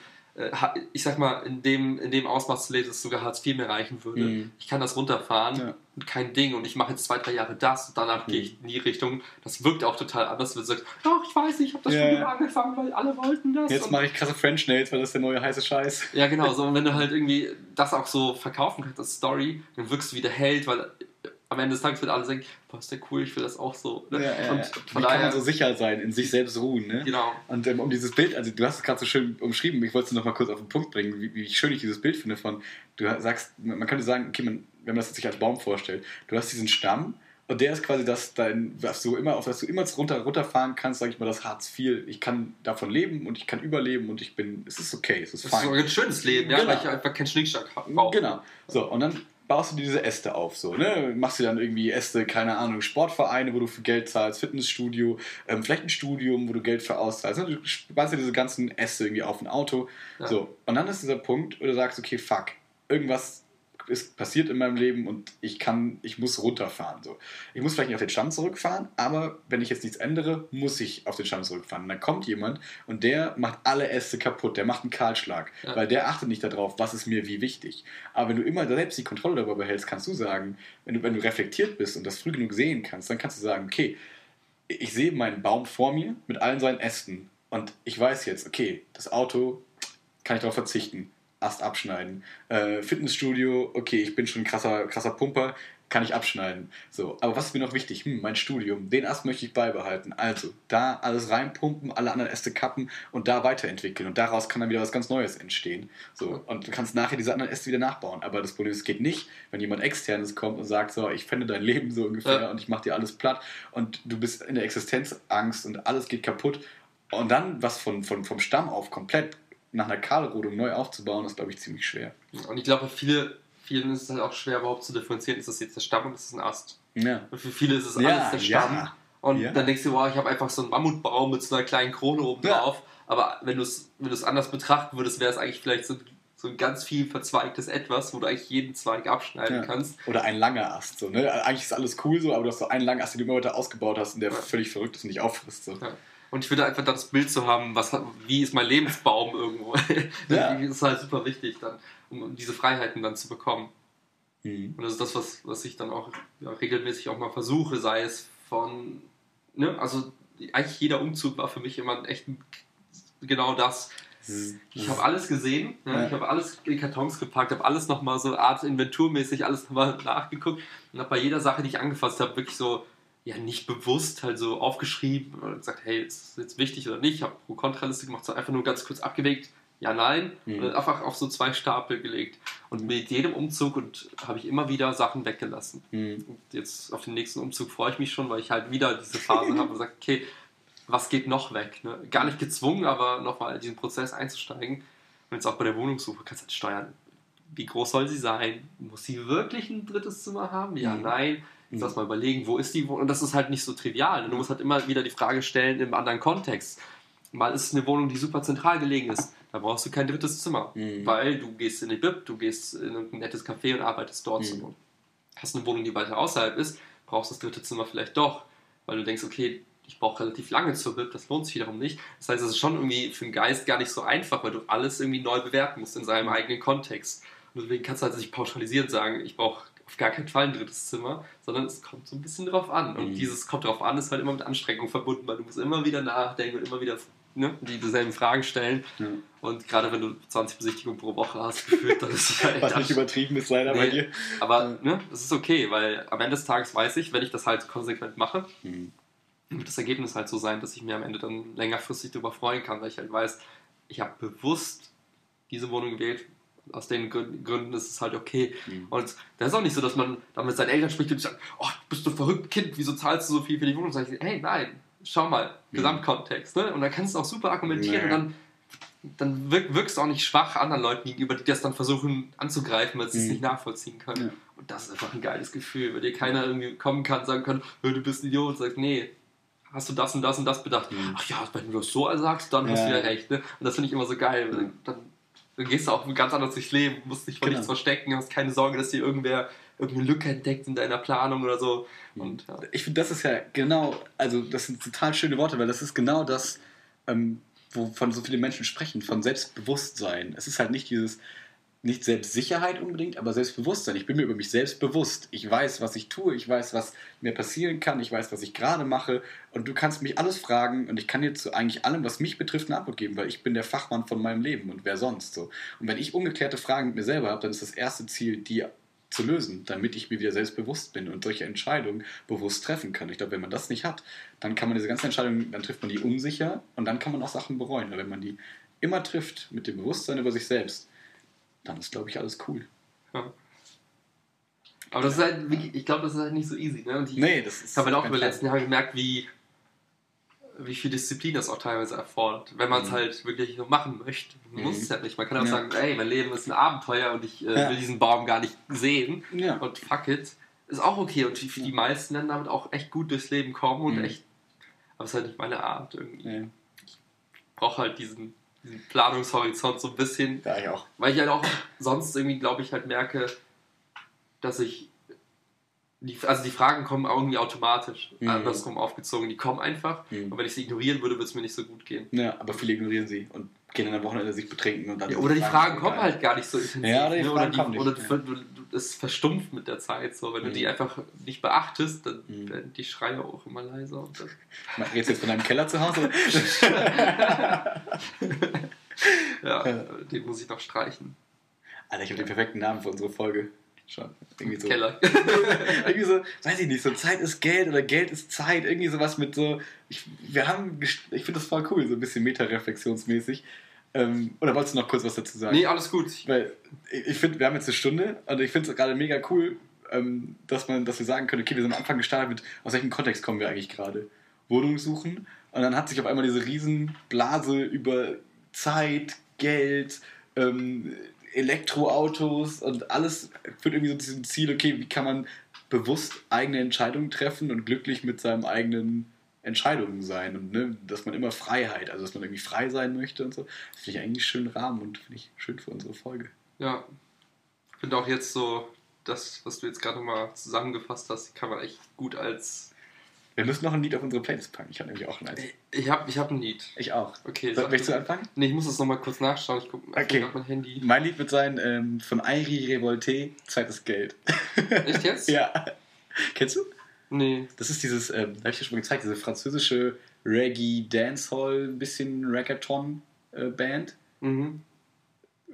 ich sag mal, in dem, in dem Ausmaß zu leben, dass sogar Hartz IV mir reichen würde. Mhm. Ich kann das runterfahren Ja. kein Ding und ich mache jetzt zwei, drei Jahre das und danach Mhm. gehe ich in die Richtung. Das wirkt auch total anders, wenn du sagst, doch, ich weiß nicht, ich habe das Ja, Studium angefangen, weil alle wollten das. Jetzt mache ich krasse French Nails, weil das ist der neue heiße Scheiß. ja, genau. So, und wenn du halt irgendwie das auch so verkaufen kannst als Story, dann wirkst du wie der Held, weil äh, am Ende des Tages wird alle sagen, boah, ist der cool, ich will das auch so. Ne? und Wie von kann daher, man so sicher sein, in sich selbst ruhen, ne? genau. Und ähm, um dieses Bild, also du hast es gerade so schön umschrieben, ich wollte es noch mal kurz auf den Punkt bringen, wie, wie schön ich dieses Bild finde von, du sagst, man könnte sagen, okay, man, wenn man das sich als Baum vorstellt, du hast diesen Stamm und der ist quasi das dein, was du immer, auf das du immer runter, runterfahren kannst, sag ich mal, das Hartz IV. Ich kann davon leben und ich kann überleben und ich bin, es ist okay, es ist Das ist fein. so ein schönes Leben, ja, Genau. weil ich einfach keinen Schnickschnack brauche. Genau. So, und dann baust du dir diese Äste auf, so, ne? Machst du dann irgendwie Äste, keine Ahnung, Sportvereine, wo du für Geld zahlst, Fitnessstudio, ähm, vielleicht ein Studium, wo du Geld für auszahlst. Ne? Du baust dir diese ganzen Äste irgendwie auf ein Auto. Ja. So. Und dann ist dieser Punkt, wo du sagst, okay, fuck, irgendwas ist passiert in meinem Leben und ich kann, ich muss runterfahren. So. Ich muss vielleicht nicht auf den Stamm zurückfahren, aber wenn ich jetzt nichts ändere, muss ich auf den Stamm zurückfahren. Und dann kommt jemand und der macht alle Äste kaputt, der macht einen Kahlschlag, Ja. weil der achtet nicht darauf, was ist mir wie wichtig. Aber wenn du immer selbst die Kontrolle darüber behältst, kannst du sagen, wenn du, wenn du reflektiert bist und das früh genug sehen kannst, dann kannst du sagen, okay, ich sehe meinen Baum vor mir mit allen seinen Ästen und ich weiß jetzt, okay, das Auto kann ich darauf verzichten. Ast abschneiden. Äh, Fitnessstudio, okay, ich bin schon ein krasser, krasser Pumper, kann ich abschneiden. So, aber was ist mir noch wichtig? Hm, mein Studium, den Ast möchte ich beibehalten. Also, da alles reinpumpen, alle anderen Äste kappen und da weiterentwickeln. Und daraus kann dann wieder was ganz Neues entstehen. So, und du kannst nachher diese anderen Äste wieder nachbauen. Aber das Problem ist, es geht nicht, wenn jemand externes kommt und sagt, so, ich fände dein Leben so ungefähr Ja. und ich mache dir alles platt und du bist in der Existenzangst und alles geht kaputt. Und dann was von, von, vom Stamm auf komplett nach einer Kahlrodung neu aufzubauen, ist, glaube ich, ziemlich schwer. Und ich glaube, viele, vielen ist es halt auch schwer, überhaupt zu differenzieren, ist das jetzt der Stamm und ist das ein Ast. Ja. Und für viele ist es Ja, alles der Stamm. ja. Und Ja. dann denkst du, wow, ich habe einfach so einen Mammutbaum mit so einer kleinen Krone oben Ja. drauf. Aber wenn du es wenn anders betrachten würdest, wäre es eigentlich vielleicht so, so ein ganz viel verzweigtes Etwas, wo du eigentlich jeden Zweig abschneiden kannst. Oder ein langer Ast. So, ne? Eigentlich ist alles cool so, aber du hast so einen langen Ast, den du immer weiter ausgebaut hast und der völlig verrückt ist und dich auffrisst. So. Und ich würde einfach da das Bild zu haben, was, wie ist mein Lebensbaum irgendwo. Ja. das ist halt super wichtig, dann, um diese Freiheiten dann zu bekommen. Mhm. Und das ist das, was, was ich dann auch ja, regelmäßig auch mal versuche, sei es von, ne, also eigentlich jeder Umzug war für mich immer echt genau das. Ich habe alles gesehen, ne? Ja. ich habe alles in Kartons gepackt, habe alles nochmal so Art inventurmäßig alles nochmal nachgeguckt und habe bei jeder Sache, die ich angefasst habe, wirklich so, ja, nicht bewusst halt so aufgeschrieben und gesagt, hey, ist das jetzt wichtig oder nicht? Ich habe Pro-Kontraliste gemacht, so einfach nur ganz kurz abgewegt, ja, nein, Mhm. und einfach auf so zwei Stapel gelegt. Und mit jedem Umzug und habe ich immer wieder Sachen weggelassen. Mhm. Und jetzt auf den nächsten Umzug freue ich mich schon, weil ich halt wieder diese Phase habe und sage, okay, was geht noch weg? Ne? Gar nicht gezwungen, aber nochmal in diesen Prozess einzusteigen. Und jetzt auch bei der Wohnungssuche kannst du halt steuern. Wie groß soll sie sein? Muss sie wirklich ein drittes Zimmer haben? Ja, Mhm. nein. Mhm. lass mal überlegen, wo ist die Wohnung? Und das ist halt nicht so trivial. ne? Du musst halt immer wieder die Frage stellen im anderen Kontext. Mal ist es eine Wohnung, die super zentral gelegen ist. Da brauchst du kein drittes Zimmer. Mhm. Weil du gehst in die Bib, du gehst in ein nettes Café und arbeitest dort Mhm. Hast eine Wohnung, die weiter außerhalb ist, brauchst das dritte Zimmer vielleicht doch. Weil du denkst, okay, ich brauche relativ lange zur Bib, das lohnt sich wiederum nicht. Das heißt, es ist schon irgendwie für den Geist gar nicht so einfach, weil du alles irgendwie neu bewerten musst in seinem eigenen Kontext. Und deswegen kannst du halt nicht pauschalisierend sagen, ich brauche auf gar keinen Fall ein drittes Zimmer, sondern es kommt so ein bisschen drauf an. Und Mhm. dieses kommt drauf an ist halt immer mit Anstrengung verbunden, weil du musst immer wieder nachdenken und immer wieder ne, dieselben Fragen stellen. Ja. Und gerade wenn du 20 Besichtigungen pro Woche hast, gefühlt, dann ist es halt Was nicht übertrieben ist leider bei Nee. dir. aber ne, das ist okay, weil am Ende des Tages weiß ich, wenn ich das halt konsequent mache, Mhm. wird das Ergebnis halt so sein, dass ich mir am Ende dann längerfristig darüber freuen kann, weil ich halt weiß, ich habe bewusst diese Wohnung gewählt. Aus den Gründen, ist es halt okay. Mhm. Und das ist auch nicht so, dass man dann mit seinen Eltern spricht und sagt, oh, bist du verrückt, Kind, wieso zahlst du so viel für die Wohnung? Sag ich, hey, nein, schau mal, Gesamtkontext. Ne? Und dann kannst du auch super argumentieren Nee. und dann, dann wirk, wirkst du auch nicht schwach anderen Leuten gegenüber, die das dann versuchen anzugreifen, weil sie es Mhm. nicht nachvollziehen können. Ja. Und das ist einfach ein geiles Gefühl, weil dir keiner irgendwie kommen kann, sagen kann, "Hör, du bist ein Idiot, und sagt, nee, hast du das und das und das bedacht? Mhm. Ach ja, wenn du das so sagst, dann hast Ja. du ja recht. Ne? Und das finde ich immer so geil. Ja. Dann, dann gehst du auch ganz anders durchs Leben, musst dich vor Genau. nichts verstecken, hast keine Sorge, dass dir irgendwer irgendeine Lücke entdeckt in deiner Planung oder so. Und ja. Ich finde, das ist ja genau, also das sind total schöne Worte, weil das ist genau das, ähm, wovon so viele Menschen sprechen, von Selbstbewusstsein. Es ist halt nicht dieses, nicht Selbstsicherheit unbedingt, aber Selbstbewusstsein. Ich bin mir über mich selbst bewusst. Ich weiß, was ich tue, ich weiß, was mir passieren kann, ich weiß, was ich gerade mache und du kannst mich alles fragen und ich kann dir zu eigentlich allem, was mich betrifft, eine Antwort geben, weil ich bin der Fachmann von meinem Leben und wer sonst so. Und wenn ich ungeklärte Fragen mit mir selber habe, dann ist das erste Ziel, die zu lösen, damit ich mir wieder selbstbewusst bin und solche Entscheidungen bewusst treffen kann. Ich glaube, wenn man das nicht hat, dann kann man diese ganzen Entscheidungen, dann trifft man die unsicher und dann kann man auch Sachen bereuen. Aber wenn man die immer trifft mit dem Bewusstsein über sich selbst, dann ist, glaube ich, alles cool. Ja. Aber das ist halt, ich glaube, das ist halt nicht so easy. Ne? Und ich, Nee, das ist. ich habe halt auch über die letzten Jahre gemerkt, wie, wie viel Disziplin das auch teilweise erfordert, wenn man es Mhm. halt wirklich so machen möchte. Man muss Mhm. es ja nicht. Man kann auch Ja. sagen, ey, mein Leben ist ein Abenteuer und ich äh, Ja. will diesen Baum gar nicht sehen Ja. und fuck it. Ist auch okay und für die meisten dann damit auch echt gut durchs Leben kommen und Mhm. echt, aber es ist halt nicht meine Art irgendwie. Ja. brauche halt diesen, diesen Planungshorizont so ein bisschen, Ja, ich auch. weil ich halt auch sonst irgendwie, glaube ich, halt merke, dass ich. Die, also die Fragen kommen irgendwie automatisch Mhm. andersrum aufgezogen. Die kommen einfach. Mhm. Und wenn ich sie ignorieren würde, würde es mir nicht so gut gehen. Ja, aber viele ignorieren sie und gehen dann am Wochenende sich betrinken und dann. Ja, oder die Fragen kommen geil. halt gar nicht so intensiv. Ja, oder die ne? Fragen oder, kommen die, nicht, oder ver- du, du, es verstumpft mit der Zeit. So. Wenn du Mhm. die einfach nicht beachtest, dann Mhm. werden die Schreie auch immer leiser. Und dann, Redest du jetzt von deinem Keller zu Hause? ja, den muss ich noch streichen. Alter, ich habe den perfekten Namen für unsere Folge. Schon. Irgendwie so. Keller. irgendwie so, weiß ich nicht, so Zeit ist Geld oder Geld ist Zeit, irgendwie sowas mit so, ich, wir haben, ich finde das voll cool, so ein bisschen metareflexionsmäßig. Ähm, oder wolltest du noch kurz was dazu sagen? nee, alles gut. Weil ich, ich finde, wir haben jetzt eine Stunde und ich finde es gerade mega cool, ähm, dass, man, dass wir sagen können, okay, wir sind am Anfang gestartet mit, aus welchem Kontext kommen wir eigentlich gerade? Wohnung suchen und dann hat sich auf einmal diese Riesenblase über Zeit, Geld, ähm, Elektroautos und alles führt irgendwie so zu diesem Ziel, okay, wie kann man bewusst eigene Entscheidungen treffen und glücklich mit seinen eigenen Entscheidungen sein und ne, dass man immer Freiheit, also dass man irgendwie frei sein möchte und so. Das finde ich eigentlich einen schönen Rahmen und finde ich schön für unsere Folge. Ja. Ich finde auch jetzt so, das, was du jetzt gerade mal zusammengefasst hast, kann man echt gut als. Wir müssen noch ein Lied auf unsere Playlist packen. Ich habe nämlich auch eins. Ich habe ich hab ein Lied. Ich auch. Okay, Soll, möchtest du. anfangen? Nee, ich muss das nochmal kurz nachschauen. Ich gucke Okay. auf mein Handy. Mein Lied wird sein ähm, von Airi Revolte, Zweites Geld. Echt jetzt? ja. Kennst du? Nee. Das ist dieses, ähm, habe ich dir schon mal gezeigt, diese französische Reggae Dancehall, ein bisschen Reggaeton äh, Band. Mhm.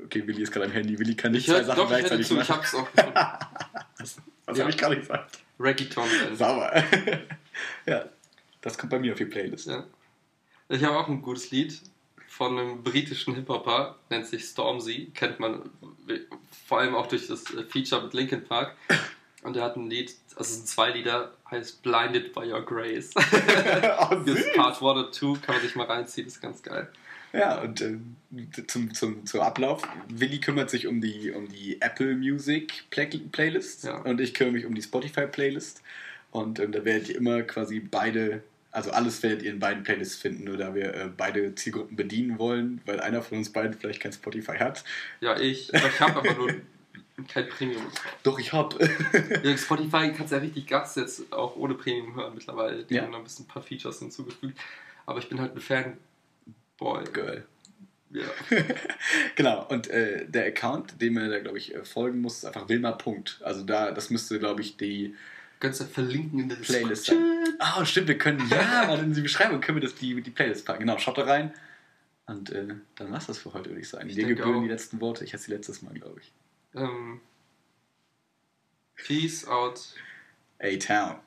Okay, Willi ist gerade am Handy. Willi kann nicht Ich zwei Sachen doch, ich gleichzeitig zu, ich machen. hab's auch gefunden. Was, was Ja. habe ich gerade gesagt? Reggaeton Band. Sauber. ja, das kommt bei mir auf die Playlist. Ja. Ich habe auch ein gutes Lied von einem britischen Hip-Hopper, nennt sich Stormzy, kennt man vor allem auch durch das äh, Feature mit Linkin Park. Und er hat ein Lied, also es sind zwei Lieder, heißt Blinded by Your Grace. oh, Das süß. ist Part 1 oder 2, kann man sich mal reinziehen, ist ganz geil. Ja, und ähm, zum, zum, zum Ablauf. Willi kümmert sich um die, um die Apple Music Play Playlist Ja. und ich kümmere mich um die Spotify Playlist. Und ähm, da werdet ihr immer quasi beide, also alles werdet ihr in beiden Playlists finden, nur da wir äh, beide Zielgruppen bedienen wollen, weil einer von uns beiden vielleicht kein Spotify hat. Ja, ich, ich habe aber nur kein Premium. Doch, ich hab. Ja, Spotify kannst ja richtig Gas jetzt auch ohne Premium hören mittlerweile. Die Ja. haben noch ein bisschen ein paar Features hinzugefügt. Aber ich bin halt ein Fanboy. Girl. Ja. Genau, und äh, der Account, dem er da, glaube ich, äh, folgen muss, ist einfach Wilma. Punkt. Also da, das müsste, glaube ich, die Kannst du verlinken in der Playlist. Ah, stimmt, wir können, ja, mal in die Beschreibung können wir das, die, die Playlist packen. Genau, schaut da rein. Und äh, dann war's das für heute, würde ich sagen. Ich Dir denke gebühren auch. die letzten Worte. Ich hatte sie letztes Mal, glaube ich. Um, peace out. A town.